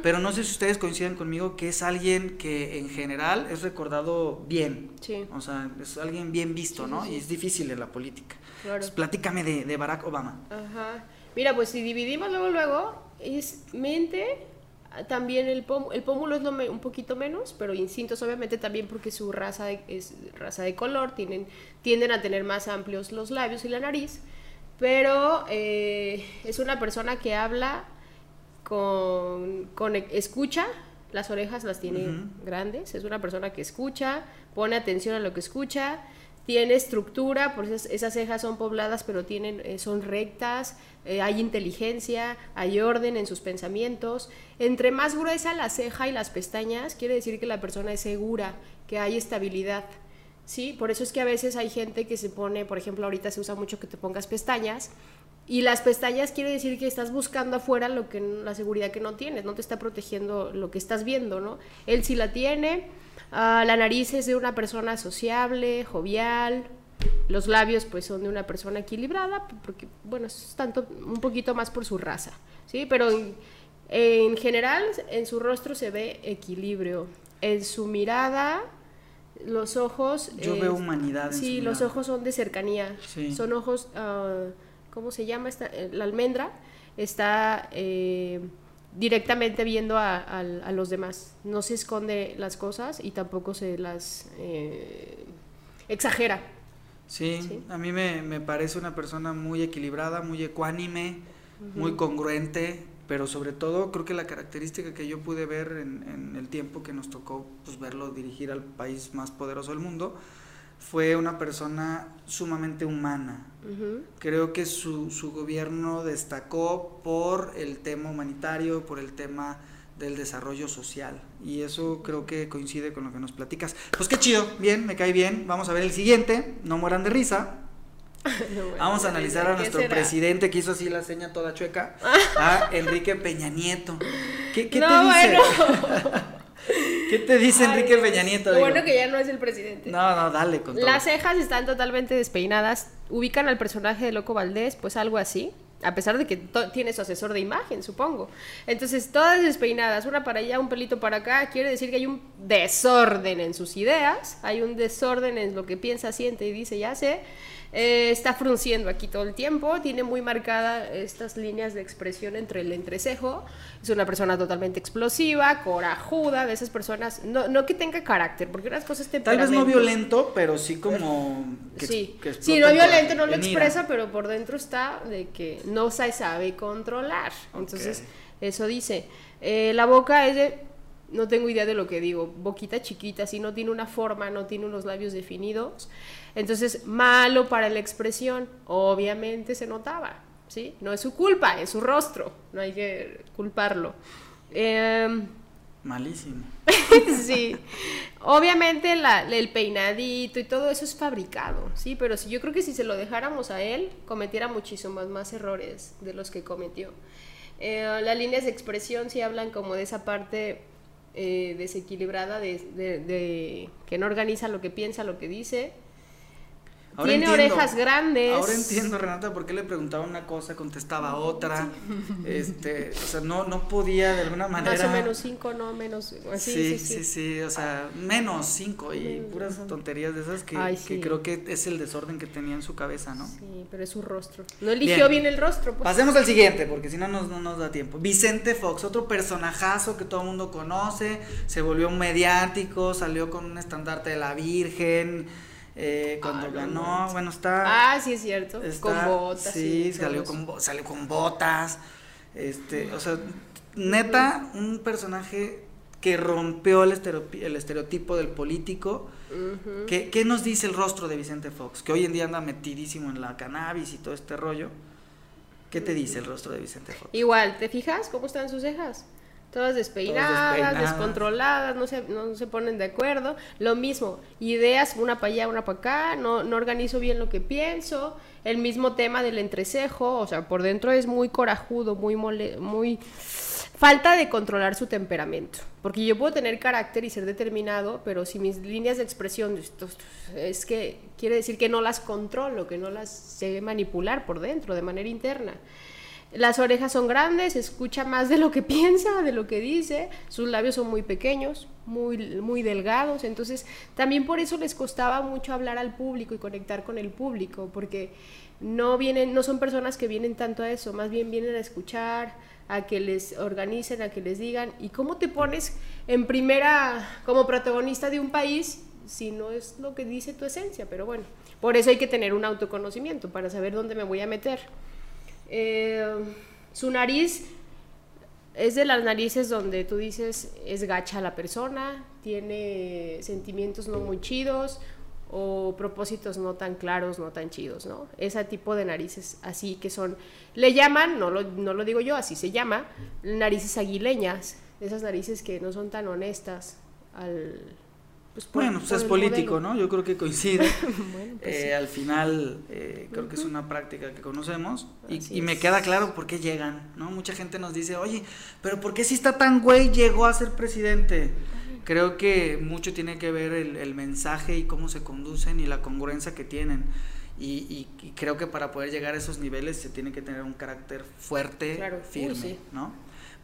pero no sé si ustedes coinciden conmigo que es alguien que en general es recordado bien, sí. o sea, es alguien bien visto, ¿no? Y es difícil en la política. Claro. platícame de, de Barack Obama. Ajá. Mira, pues si dividimos luego, luego, es mente, también el, el pómulo es un poquito menos, pero instintos obviamente también porque su raza es raza de color, tienen, tienden a tener más amplios los labios y la nariz, pero eh, es una persona que habla con, con escucha, las orejas las tiene grandes, es una persona que escucha, pone atención a lo que escucha, tiene estructura, por eso esas cejas son pobladas, pero tienen, eh, son rectas, eh, hay inteligencia, hay orden en sus pensamientos. Entre más gruesa la ceja y las pestañas, quiere decir que la persona es segura, que hay estabilidad. ¿sí? Por eso es que a veces hay gente que se pone, por ejemplo, ahorita se usa mucho que te pongas pestañas, y las pestañas quiere decir que estás buscando afuera lo que la seguridad que no tienes, no te está protegiendo lo que estás viendo, ¿no? Él sí la tiene, ah, la nariz es de una persona sociable, jovial, los labios pues son de una persona equilibrada, porque bueno, es tanto un poquito más por su raza, ¿sí? Pero en, general en su rostro se ve equilibrio, en su mirada los ojos... Yo veo humanidad. sí, los ojos son de cercanía, son ojos, uh, ¿cómo se llama? Esta, eh, la almendra está... Eh, directamente viendo a, los demás. No se esconde las cosas y tampoco se las eh, exagera. Sí, a mí me, parece una persona muy equilibrada, muy ecuánime, muy congruente, pero sobre todo creo que la característica que yo pude ver en, el tiempo que nos tocó pues, verlo dirigir al país más poderoso del mundo, fue una persona sumamente humana. Creo que su, su gobierno destacó por el tema humanitario, por el tema del desarrollo social. Y eso creo que coincide con lo que nos platicas. Pues qué chido, bien, me cae bien. Vamos a ver el siguiente, no mueran de risa. Vamos a analizar a nuestro presidente que hizo así la seña toda chueca, a Enrique Peña Nieto. ¿Qué, qué te dice? ¿Qué te dice Enrique Peña Nieto? Lo bueno que ya no es el presidente. No, no, dale con Las cejas están totalmente despeinadas. Ubican al personaje de Loco Valdés, pues algo así a pesar de que tiene su asesor de imagen, supongo. Entonces, todas despeinadas, una para allá, un pelito para acá, quiere decir que hay un desorden en sus ideas, hay un desorden en lo que piensa, siente y dice, ya sé. Eh, está frunciendo aquí todo el tiempo, tiene muy marcadas estas líneas de expresión entre el entrecejo, es una persona totalmente explosiva, corajuda, de esas personas, no, no que tenga carácter, porque unas cosas Tal vez no violento, pero sí como... sí, sí, no violento, no lo expresa, pero por dentro está de que no se sabe controlar. Entonces, eso dice. Eh, la boca es de no tengo idea de lo que digo, boquita chiquita, si no tiene una forma, no tiene unos labios definidos. Entonces, malo para la expresión, obviamente se notaba, ¿sí? No es su culpa, es su rostro, no hay que culparlo. Em, Malísimo. sí, obviamente el peinadito y todo eso es fabricado, sí, pero si yo creo que si se lo dejáramos a él, cometiera muchísimos más errores de los que cometió. Eh, las líneas de expresión sí hablan como de esa parte eh, desequilibrada, de, que no organiza lo que piensa, lo que dice. Tiene orejas grandes. Ahora entiendo, Renata, por qué le preguntaba una cosa, contestaba otra. Este, o sea, no, no podía de alguna manera. Más o menos cinco, no menos. Sí, sí, sí, sí, o sea, menos cinco y puras tonterías de esas que, que, creo que es el desorden que tenía en su cabeza, ¿no? Sí, pero es su rostro. No eligió bien, el rostro. Pues. Pasemos al siguiente, porque si no nos, no nos da tiempo. Vicente Fox, otro personajazo que todo el mundo conoce, se volvió mediático, salió con un estandarte de la Virgen eh, cuando ganó, bueno, está... Ah, sí es cierto, con botas. Sí, salió, con, salió con botas, este, o sea, neta, un personaje que rompió el, el estereotipo del político. ¿Qué, nos dice el rostro de Vicente Fox? Que hoy en día anda metidísimo en la cannabis y todo este rollo. ¿Qué te dice el rostro de Vicente Fox? Igual, ¿te fijas cómo están sus cejas? Todas despeinadas, descontroladas, no se, no se ponen de acuerdo. Lo mismo, ideas, una para allá, una para acá, no, no organizo bien lo que pienso. El mismo tema del entrecejo, o sea, por dentro es muy corajudo, muy muy falta de controlar su temperamento. Porque yo puedo tener carácter y ser determinado, pero si mis líneas de expresión es que quiere decir que no las controlo, que no las sé manipular por dentro, de manera interna. Las orejas son grandes, escucha más de lo que piensa, de lo que dice, sus labios son muy pequeños, muy, muy delgados, entonces también por eso les costaba mucho hablar al público y conectar con el público, porque no vienen, no son personas que vienen tanto a eso, más bien vienen a escuchar, a que les organicen, a que les digan, ¿y cómo te pones en primera como protagonista de un país si no es lo que dice tu esencia? Pero bueno, por eso hay que tener un autoconocimiento para saber dónde me voy a meter. Eh, su nariz es de las narices donde tú dices es gacha la persona, tiene sentimientos no muy chidos o propósitos no tan claros, no tan chidos, ¿no? Ese tipo de narices así que son, le llaman, no lo, no lo digo yo, así se llama, narices aguileñas, esas narices que no son tan honestas al, pues, bueno, pues es político, ¿no? Yo creo que coincide. Pues eh, al final, eh, creo que es una práctica que conocemos y, me queda claro por qué llegan, ¿no? Mucha gente nos dice, oye, pero ¿por qué si está tan güey llegó a ser presidente? Creo que mucho tiene que ver el, mensaje y cómo se conducen y la congruencia que tienen. Y, creo que para poder llegar a esos niveles se tiene que tener un carácter fuerte, firme, ¿no?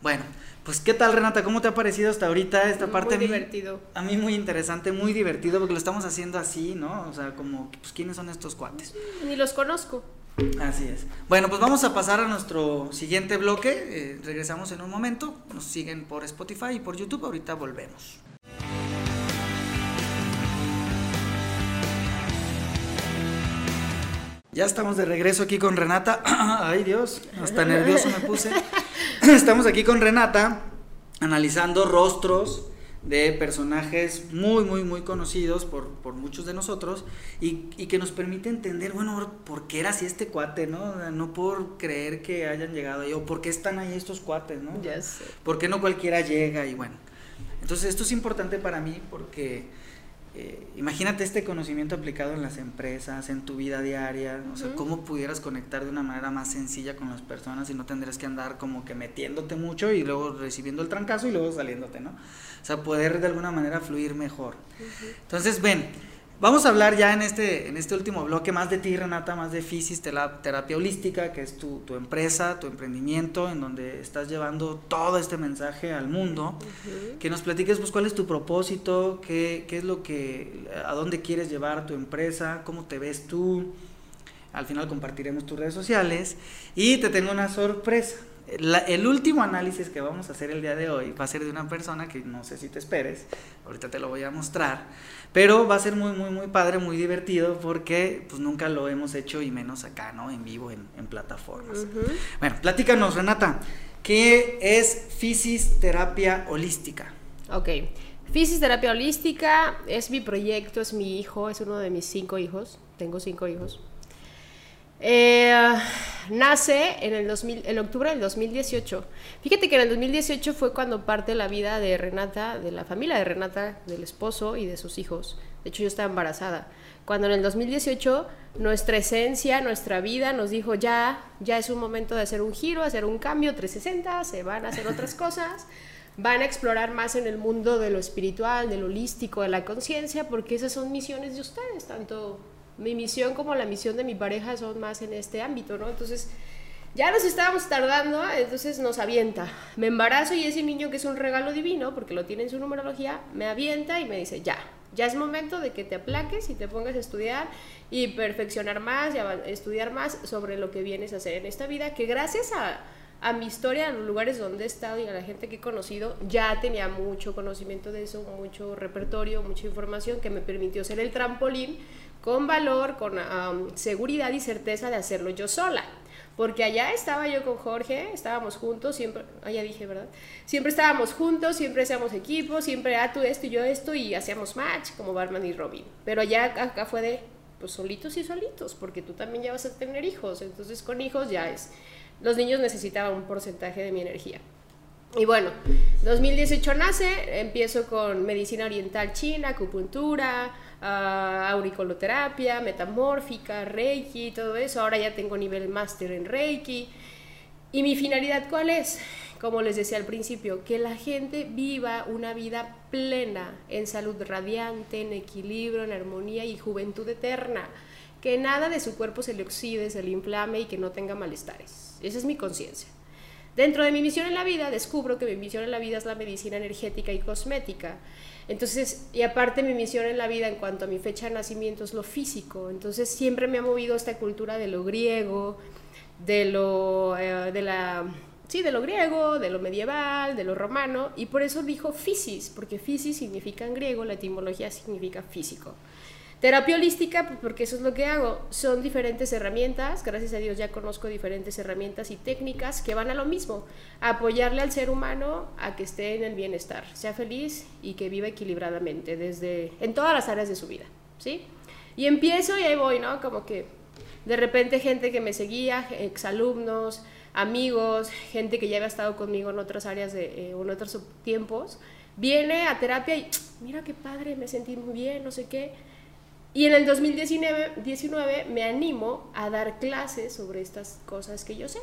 Bueno, pues ¿qué tal Renata? ¿Cómo te ha parecido hasta ahorita esta parte? Muy divertido. A mí muy interesante, muy divertido porque lo estamos haciendo así, ¿no? O sea, como, pues ¿quiénes son estos cuates? Ni los conozco. Así es. Bueno, pues vamos a pasar a nuestro siguiente bloque. Eh, regresamos en un momento. Nos siguen por Spotify y por YouTube. Ahorita volvemos. Ya estamos de regreso aquí con Renata. Ay Dios, hasta nervioso me puse. Estamos aquí con Renata analizando rostros de personajes muy, muy, muy conocidos por, por muchos de nosotros y, y, que nos permite entender, bueno, por qué era así este cuate, ¿no? No por creer que hayan llegado ahí, o por qué están ahí estos cuates, ¿no? Ya sé. ¿Por qué no cualquiera llega? Y bueno, entonces esto es importante para mí porque eh, imagínate este conocimiento aplicado en las empresas, en tu vida diaria, o sea, cómo pudieras conectar de una manera más sencilla con las personas y no tendrías que andar como que metiéndote mucho y luego recibiendo el trancazo y luego saliéndote, ¿no? O sea, poder de alguna manera fluir mejor. Entonces, ven, Vamos a hablar ya en este, en este último bloque más de ti, Renata, más de Fisis, terapia holística, que es tu, tu empresa, tu emprendimiento, en donde estás llevando todo este mensaje al mundo. Que nos platiques pues cuál es tu propósito, qué, qué es lo que, a dónde quieres llevar tu empresa, cómo te ves tú. Al final compartiremos tus redes sociales. Y te tengo una sorpresa. El último análisis que vamos a hacer el día de hoy va a ser de una persona que no sé si te esperes, ahorita te lo voy a mostrar, pero va a ser muy, muy, muy padre, muy divertido porque pues nunca lo hemos hecho y menos acá, ¿no? En vivo, en, plataformas. Bueno, platícanos, Renata, ¿qué es Terapia Holística? Ok. Terapia Holística es mi proyecto, es mi hijo, es uno de mis cinco hijos. Tengo cinco hijos. Eh, nace en el, 2000, en octubre del 2018. Fíjate que en el 2018 fue cuando parte la vida de Renata, de la familia de Renata, del esposo y de sus hijos. De hecho, yo estaba embarazada. Cuando en el 2018 nuestra esencia, nuestra vida nos dijo ya, ya es un momento de hacer un giro, hacer un cambio 360, se van a hacer otras cosas, van a explorar más en el mundo de lo espiritual, de lo holístico, de la conciencia, porque esas son misiones de ustedes, tanto mi misión como la misión de mi pareja son más en este ámbito, ¿no? Entonces, ya nos estábamos tardando, entonces nos avienta. Me embarazo y ese niño que es un regalo divino, porque lo tiene en su numerología, me avienta y me dice, ya, ya es momento de que te aplaques y te pongas a estudiar y perfeccionar más y a estudiar más sobre lo que vienes a hacer en esta vida, que gracias a, a mi historia, a los lugares donde he estado y a la gente que he conocido, ya tenía mucho conocimiento de eso, mucho repertorio, mucha información que me permitió ser el trampolín con valor, con seguridad y certeza de hacerlo yo sola. Porque allá estaba yo con Jorge, estábamos juntos, siempre, allá dije, ¿verdad? Siempre estábamos juntos, siempre hacíamos equipo, siempre, ah, tú esto y yo esto, y hacíamos match como Barman y Robin. Pero allá acá fue de, pues solitos y solitos, porque tú también ya vas a tener hijos, entonces con hijos ya es, los niños necesitaban un porcentaje de mi energía. Y bueno, 2018 nace, empiezo con medicina oriental china, acupuntura, uh, auricoloterapia, metamórfica, reiki, todo eso. Ahora ya tengo nivel máster en reiki. ¿Y mi finalidad cuál es? Como les decía al principio, que la gente viva una vida plena, en salud radiante, en equilibrio, en armonía y juventud eterna. Que nada de su cuerpo se le oxide, se le inflame y que no tenga malestares. Esa es mi conciencia. Dentro de mi misión en la vida descubro que mi misión en la vida es la medicina energética y cosmética. Entonces, y aparte mi misión en la vida en cuanto a mi fecha de nacimiento es lo físico. Entonces siempre me ha movido esta cultura de lo griego, de lo, eh, de la, sí, de lo griego, de lo medieval, de lo romano, y por eso dijo fisis, porque fisis significa en griego, la etimología significa físico. Terapia holística, pues, porque eso es lo que hago, son diferentes herramientas, gracias a Dios ya conozco diferentes herramientas y técnicas que van a lo mismo, apoyarle al ser humano a que esté en el bienestar, sea feliz y que viva equilibradamente desde en todas las áreas de su vida, ¿sí? Y empiezo y ahí voy, ¿no? Como que de repente gente que me seguía, exalumnos, amigos, gente que ya había estado conmigo en otras áreas de eh, en otros tiempos, viene a terapia y mira qué padre, me sentí muy bien, no sé qué y en el 2019 me animo a dar clases sobre estas cosas que yo sé.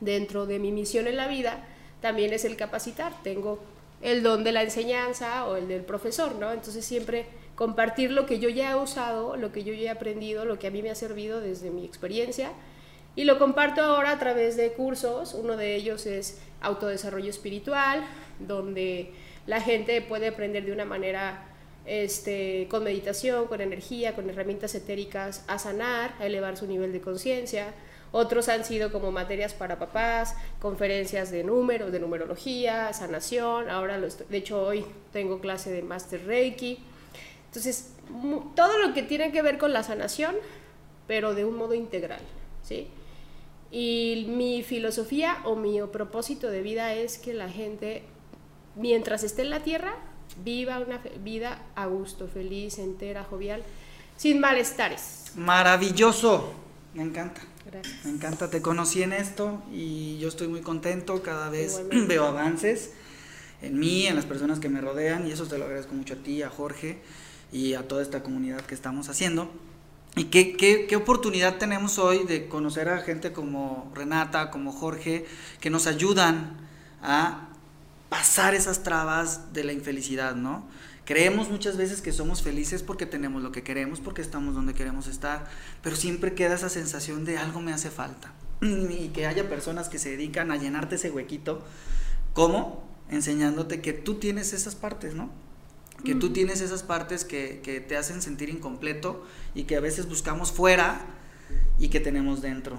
Dentro de mi misión en la vida también es el capacitar. Tengo el don de la enseñanza o el del profesor, ¿no? Entonces siempre compartir lo que yo ya he usado, lo que yo ya he aprendido, lo que a mí me ha servido desde mi experiencia. Y lo comparto ahora a través de cursos. Uno de ellos es autodesarrollo espiritual, donde la gente puede aprender de una manera este, con meditación, con energía, con herramientas etéricas a sanar, a elevar su nivel de conciencia. Otros han sido como materias para papás, conferencias de números, de numerología, sanación. Ahora, de hecho, hoy tengo clase de Master Reiki. Entonces, todo lo que tiene que ver con la sanación, pero de un modo integral, ¿sí? Y mi filosofía o mi propósito de vida es que la gente, mientras esté en la tierra, viva una vida a gusto, feliz, entera, jovial, sin malestares. Maravilloso, me encanta. Gracias. Me encanta, te conocí en esto y yo estoy muy contento, cada vez veo avances en mí, en las personas que me rodean y eso te lo agradezco mucho a ti, a Jorge y a toda esta comunidad que estamos haciendo. Y qué, qué, qué, oportunidad tenemos hoy de conocer a gente como Renata, como Jorge, que nos ayudan a pasar esas trabas de la infelicidad, ¿no? Creemos muchas veces que somos felices porque tenemos lo que queremos, porque estamos donde queremos estar, pero siempre queda esa sensación de algo me hace falta. Y que haya personas que se dedican a llenarte ese huequito, ¿cómo? Enseñándote que tú tienes esas partes, ¿no? Que tú tienes esas partes que, que te hacen sentir incompleto y que a veces buscamos fuera y que tenemos dentro.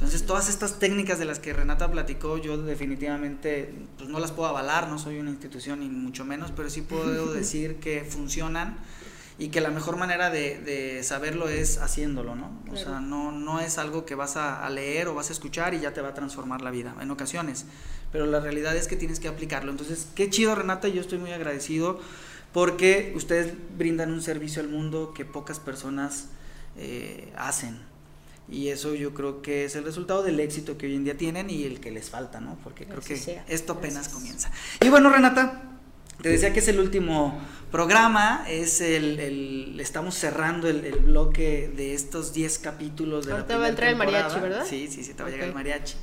Entonces, todas estas técnicas de las que Renata platicó, yo definitivamente pues, no las puedo avalar, no soy una institución ni mucho menos, pero sí puedo decir que funcionan y que la mejor manera de, saberlo es haciéndolo, ¿no? O sea, no, no es algo que vas a, leer o vas a escuchar y ya te va a transformar la vida, en ocasiones, pero la realidad es que tienes que aplicarlo. Entonces, qué chido Renata, yo estoy muy agradecido porque ustedes brindan un servicio al mundo que pocas personas eh, hacen. Y eso yo creo que es el resultado del éxito que hoy en día tienen y el que les falta, ¿no? Porque creo que esto apenas comienza. Y bueno, Renata, te decía que es el último programa, es el, estamos cerrando el, bloque de estos 10 capítulos de Ahorita va a entrar el mariachi, ¿verdad? Sí, sí, sí, te va a llegar el mariachi.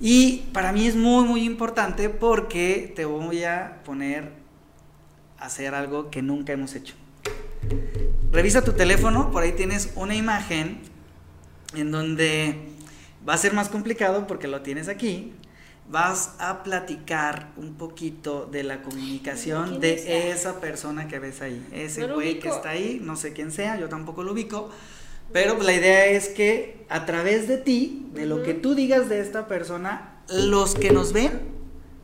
Y para mí es muy, muy importante porque te voy a poner a hacer algo que nunca hemos hecho. revisa tu teléfono, por ahí tienes una imagen en donde va a ser más complicado porque lo tienes aquí. Vas a platicar un poquito de la comunicación de esa persona que ves ahí. Ese güey que está ahí, no sé quién sea, yo tampoco lo ubico. Pero la idea es que a través de ti, de lo que tú digas de esta persona, los que nos ven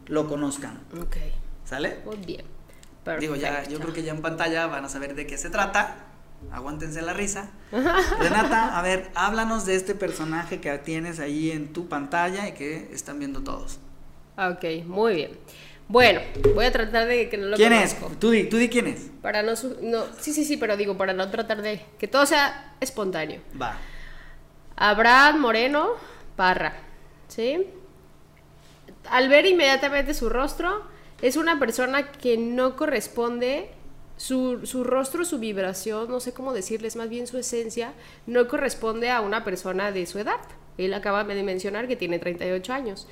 lo conozcan. Ok. ¿Sale? Muy bien. Digo, ya, yo creo que ya en pantalla van a saber de qué se trata. Aguántense la risa. Renata, a ver, háblanos de este personaje que tienes ahí en tu pantalla y que están viendo todos. Ok, muy bien. Bueno, voy a tratar de que no lo ¿Quién es? Tú di, tú di quién es. Para no, no, sí, sí, sí, pero digo, para no tratar de que todo sea espontáneo. Va. Abraham Moreno Parra, ¿sí? Al ver inmediatamente su rostro, es una persona que no corresponde, su, su, rostro, su vibración, no sé cómo decirles, más bien su esencia, no corresponde a una persona de su edad. Él acaba de mencionar que tiene 38 años.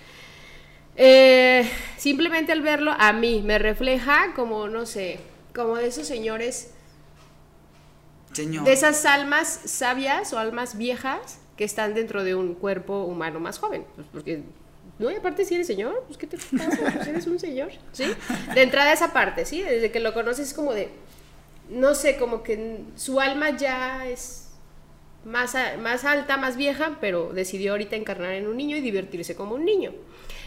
Eh, simplemente al verlo, a mí me refleja como, no sé, como de esos señores, Señor. de esas almas sabias o almas viejas que están dentro de un cuerpo humano más joven. Pues porque, no, y aparte si eres señor, pues ¿qué te pasa? Pues eres un señor, ¿sí? De entrada esa parte, ¿sí? Desde que lo conoces es como de, no sé, como que su alma ya es más, más alta, más vieja, pero decidió ahorita encarnar en un niño y divertirse como un niño.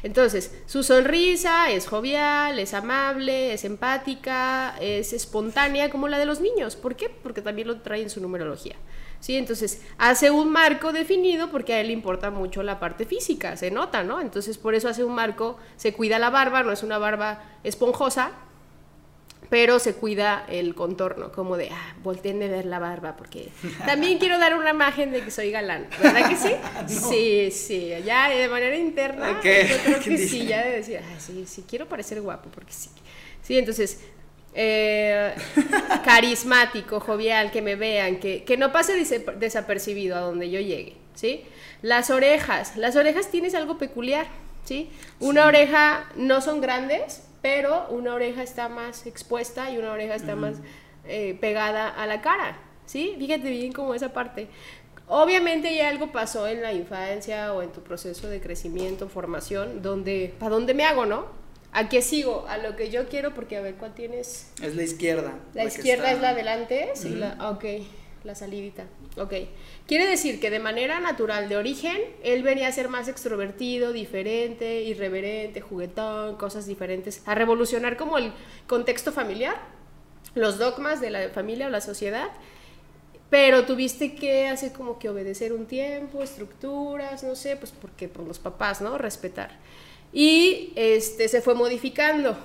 Entonces, su sonrisa es jovial, es amable, es empática, es espontánea como la de los niños. ¿Por qué? Porque también lo trae en su numerología. ¿Sí? Entonces, hace un marco definido porque a él le importa mucho la parte física, se nota, ¿no? Entonces, por eso hace un marco, se cuida la barba, no es una barba esponjosa, pero se cuida el contorno, como de, ah, volteen de ver la barba, porque también quiero dar una imagen de que soy galán, ¿verdad que sí? no. Sí, sí, ya de manera interna, okay. yo creo que sí, ya de decir, ah, sí, sí, quiero parecer guapo, porque sí. Sí, entonces, eh, carismático, jovial, que me vean, que, que no pase desapercibido a donde yo llegue, ¿sí? Las orejas, las orejas tienes algo peculiar, ¿sí? Una sí. oreja no son grandes, pero una oreja está más expuesta y una oreja está uh -huh. más eh, pegada a la cara, ¿sí? Fíjate bien como esa parte. Obviamente ya algo pasó en la infancia o en tu proceso de crecimiento, formación, donde, ¿para dónde me hago, no? ¿A qué sigo? A lo que yo quiero, porque a ver, ¿cuál tienes? Es la izquierda. La, la izquierda es la delante, sí, uh -huh. la, ok, la salidita, ok. Quiere decir que de manera natural, de origen, él venía a ser más extrovertido, diferente, irreverente, juguetón, cosas diferentes, a revolucionar como el contexto familiar, los dogmas de la familia o la sociedad, pero tuviste que hacer como que obedecer un tiempo, estructuras, no sé, pues porque por los papás, ¿no? Respetar. Y este, se fue modificando.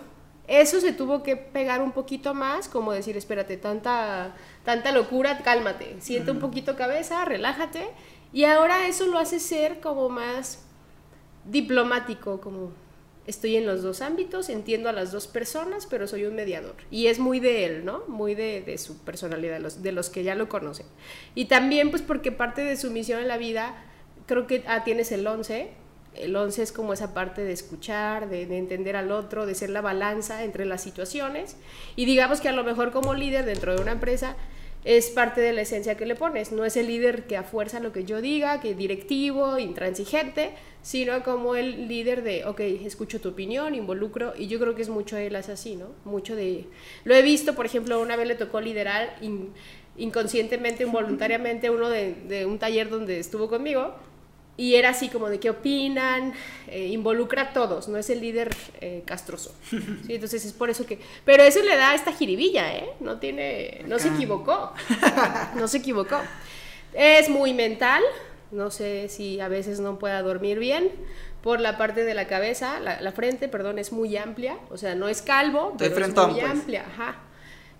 Eso se tuvo que pegar un poquito más, como decir, espérate, tanta, tanta locura, cálmate, siente uh -huh. un poquito cabeza, relájate. Y ahora eso lo hace ser como más diplomático, como estoy en los dos ámbitos, entiendo a las dos personas, pero soy un mediador. Y es muy de él, ¿no? Muy de, de su personalidad, de los, de los, que ya lo conocen. Y también, pues, porque parte de su misión en la vida, creo que ah, tienes el 11. El 11 es como esa parte de escuchar, de, de, entender al otro, de ser la balanza entre las situaciones. Y digamos que a lo mejor como líder dentro de una empresa, es parte de la esencia que le pones. No es el líder que a fuerza lo que yo diga, que directivo, intransigente, sino como el líder de, ok, escucho tu opinión, involucro, y yo creo que es mucho él es así, ¿no? Mucho de... Lo he visto, por ejemplo, una vez le tocó liderar in, inconscientemente, involuntariamente, uno de un taller donde estuvo conmigo, y era así como de qué opinan, eh, involucra a todos, no es el líder eh, castroso. ¿sí? Entonces es por eso que... Pero eso le da esta jiribilla, ¿eh? No tiene... No se equivocó. No se equivocó. Es muy mental, no sé si a veces no pueda dormir bien. Por la parte de la cabeza, la, la frente, perdón, es muy amplia. O sea, no es calvo, pero es muy pues. amplia. Ajá.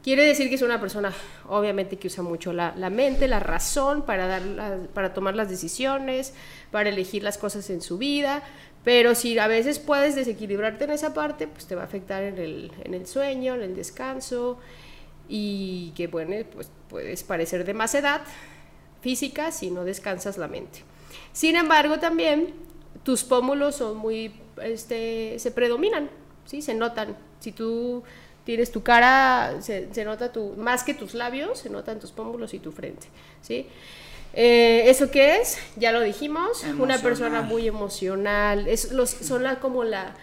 Quiere decir que es una persona, obviamente, que usa mucho la, la mente, la razón para, dar la, para tomar las decisiones, para elegir las cosas en su vida, pero si a veces puedes desequilibrarte en esa parte, pues te va a afectar en el, en el sueño, en el descanso, y que, bueno, pues puedes parecer de más edad física si no descansas la mente. Sin embargo, también tus pómulos son muy, este, se predominan, ¿sí? Se notan. Si tú Tienes tu cara, se, se nota tu, más que tus labios, se notan tus pómulos y tu frente, ¿sí? Eh, ¿Eso qué es? Ya lo dijimos, una persona muy emocional, es los, son la, como la,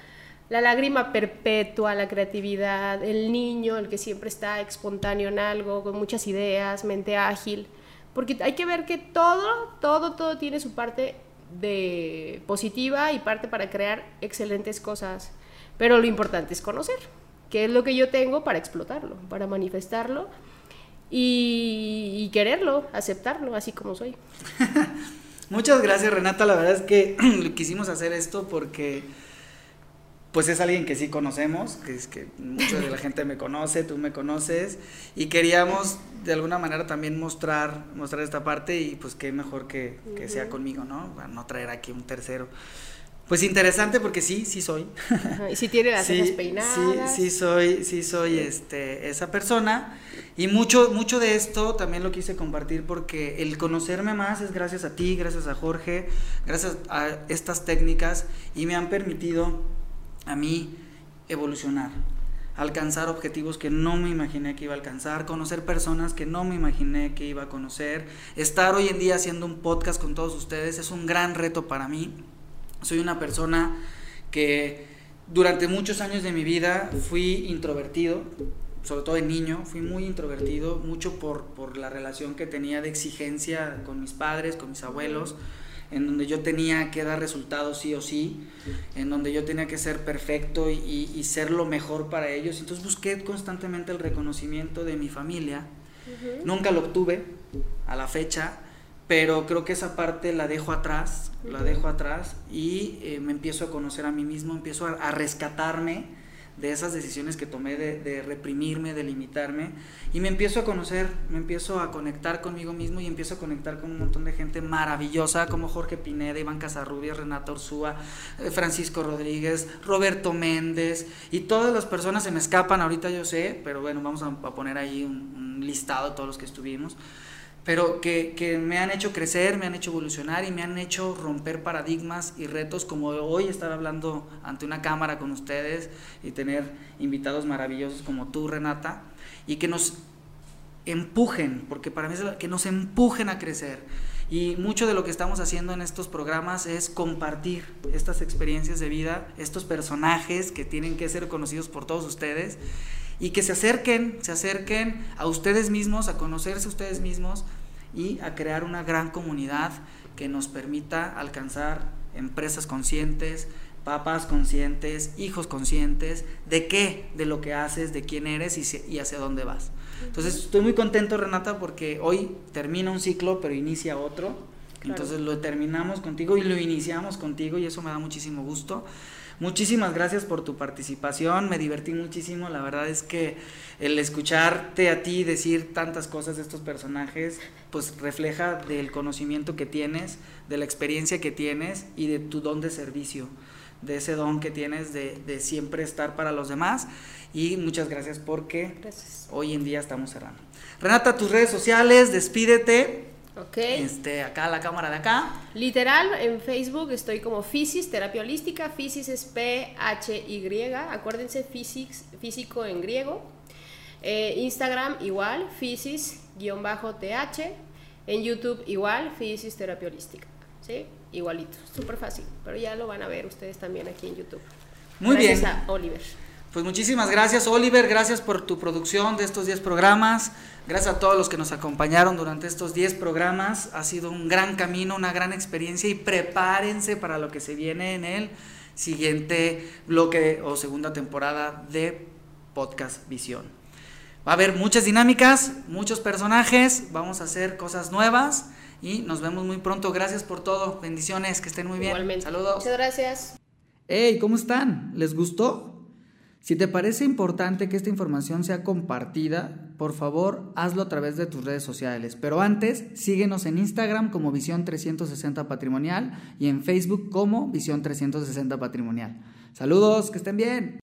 la lágrima perpetua, la creatividad, el niño, el que siempre está espontáneo en algo, con muchas ideas, mente ágil, porque hay que ver que todo, todo, todo tiene su parte de positiva y parte para crear excelentes cosas, pero lo importante es conocer, qué es lo que yo tengo para explotarlo, para manifestarlo y, quererlo, aceptarlo así como soy. Muchas gracias Renata, la verdad es que quisimos hacer esto porque pues es alguien que sí conocemos, que es que mucha de la gente me conoce, tú me conoces y queríamos de alguna manera también mostrar mostrar esta parte y pues qué mejor que, que sea conmigo, ¿no? Para no traer aquí un tercero. Pues interesante porque sí, sí soy. y si tiene las cejas peinadas. Sí, sí soy, sí soy este, esa persona. Y mucho, mucho de esto también lo quise compartir porque el conocerme más es gracias a ti, gracias a Jorge, gracias a estas técnicas y me han permitido a mí evolucionar, alcanzar objetivos que no me imaginé que iba a alcanzar, conocer personas que no me imaginé que iba a conocer, estar hoy en día haciendo un podcast con todos ustedes es un gran reto para mí soy una persona que durante muchos años de mi vida fui introvertido, sobre todo de niño, fui muy introvertido, mucho por, por la relación que tenía de exigencia con mis padres, con mis abuelos, en donde yo tenía que dar resultados sí o sí, en donde yo tenía que ser perfecto y, y ser lo mejor para ellos. Entonces busqué constantemente el reconocimiento de mi familia. Nunca lo obtuve a la fecha, pero creo que esa parte la dejo atrás, la dejo atrás y eh, me empiezo a conocer a mí mismo, empiezo a, rescatarme de esas decisiones que tomé de, reprimirme, de limitarme y me empiezo a conocer, me empiezo a conectar conmigo mismo y empiezo a conectar con un montón de gente maravillosa como Jorge Pineda, Iván Casarrubias, Renata Ursúa, eh, Francisco Rodríguez, Roberto Méndez y todas las personas se me escapan ahorita yo sé, pero bueno, vamos a, poner ahí un, un listado de todos los que estuvimos pero que, que, me han hecho crecer, me han hecho evolucionar y me han hecho romper paradigmas y retos como hoy estar hablando ante una cámara con ustedes y tener invitados maravillosos como tú, Renata, y que nos empujen, porque para mí es que nos empujen a crecer. Y mucho de lo que estamos haciendo en estos programas es compartir estas experiencias de vida, estos personajes que tienen que ser conocidos por todos ustedes y que se acerquen, se acerquen a ustedes mismos, a conocerse ustedes mismos y a crear una gran comunidad que nos permita alcanzar empresas conscientes, papás conscientes, hijos conscientes, de qué, de lo que haces, de quién eres y, hacia dónde vas. Entonces estoy muy contento Renata porque hoy termina un ciclo pero inicia otro. Entonces lo terminamos contigo y lo iniciamos contigo y eso me da muchísimo gusto. Muchísimas gracias por tu participación, me divertí muchísimo, la verdad es que el escucharte a ti decir tantas cosas de estos personajes, pues refleja del conocimiento que tienes, de la experiencia que tienes y de tu don de servicio, de ese don que tienes de, de siempre estar para los demás. Y muchas gracias porque hoy en día estamos cerrando. Renata, tus redes sociales, despídete. Ok. Este, acá la cámara de acá. Literal, en Facebook estoy como Physis, terapia holística. Physis es P-H-Y. Acuérdense, Physics, físico en griego. Eh, Instagram igual, Physis-TH. En YouTube igual, Physis terapia holística. ¿Sí? Igualito, súper fácil. Pero ya lo van a ver ustedes también aquí en YouTube. Muy Gracias bien. a Oliver. Pues muchísimas gracias Oliver, gracias por tu producción de estos 10 programas, gracias a todos los que nos acompañaron durante estos 10 programas, ha sido un gran camino, una gran experiencia y prepárense para lo que se viene en el siguiente bloque o segunda temporada de Podcast Visión. Va a haber muchas dinámicas, muchos personajes, vamos a hacer cosas nuevas y nos vemos muy pronto. Gracias por todo, bendiciones, que estén muy bien. Igualmente. Saludos. Muchas gracias. Hey, ¿cómo están? ¿Les gustó? Si te parece importante que esta información sea compartida, por favor hazlo a través de tus redes sociales. Pero antes, síguenos en Instagram como Visión 360 Patrimonial y en Facebook como Visión 360 Patrimonial. Saludos, que estén bien.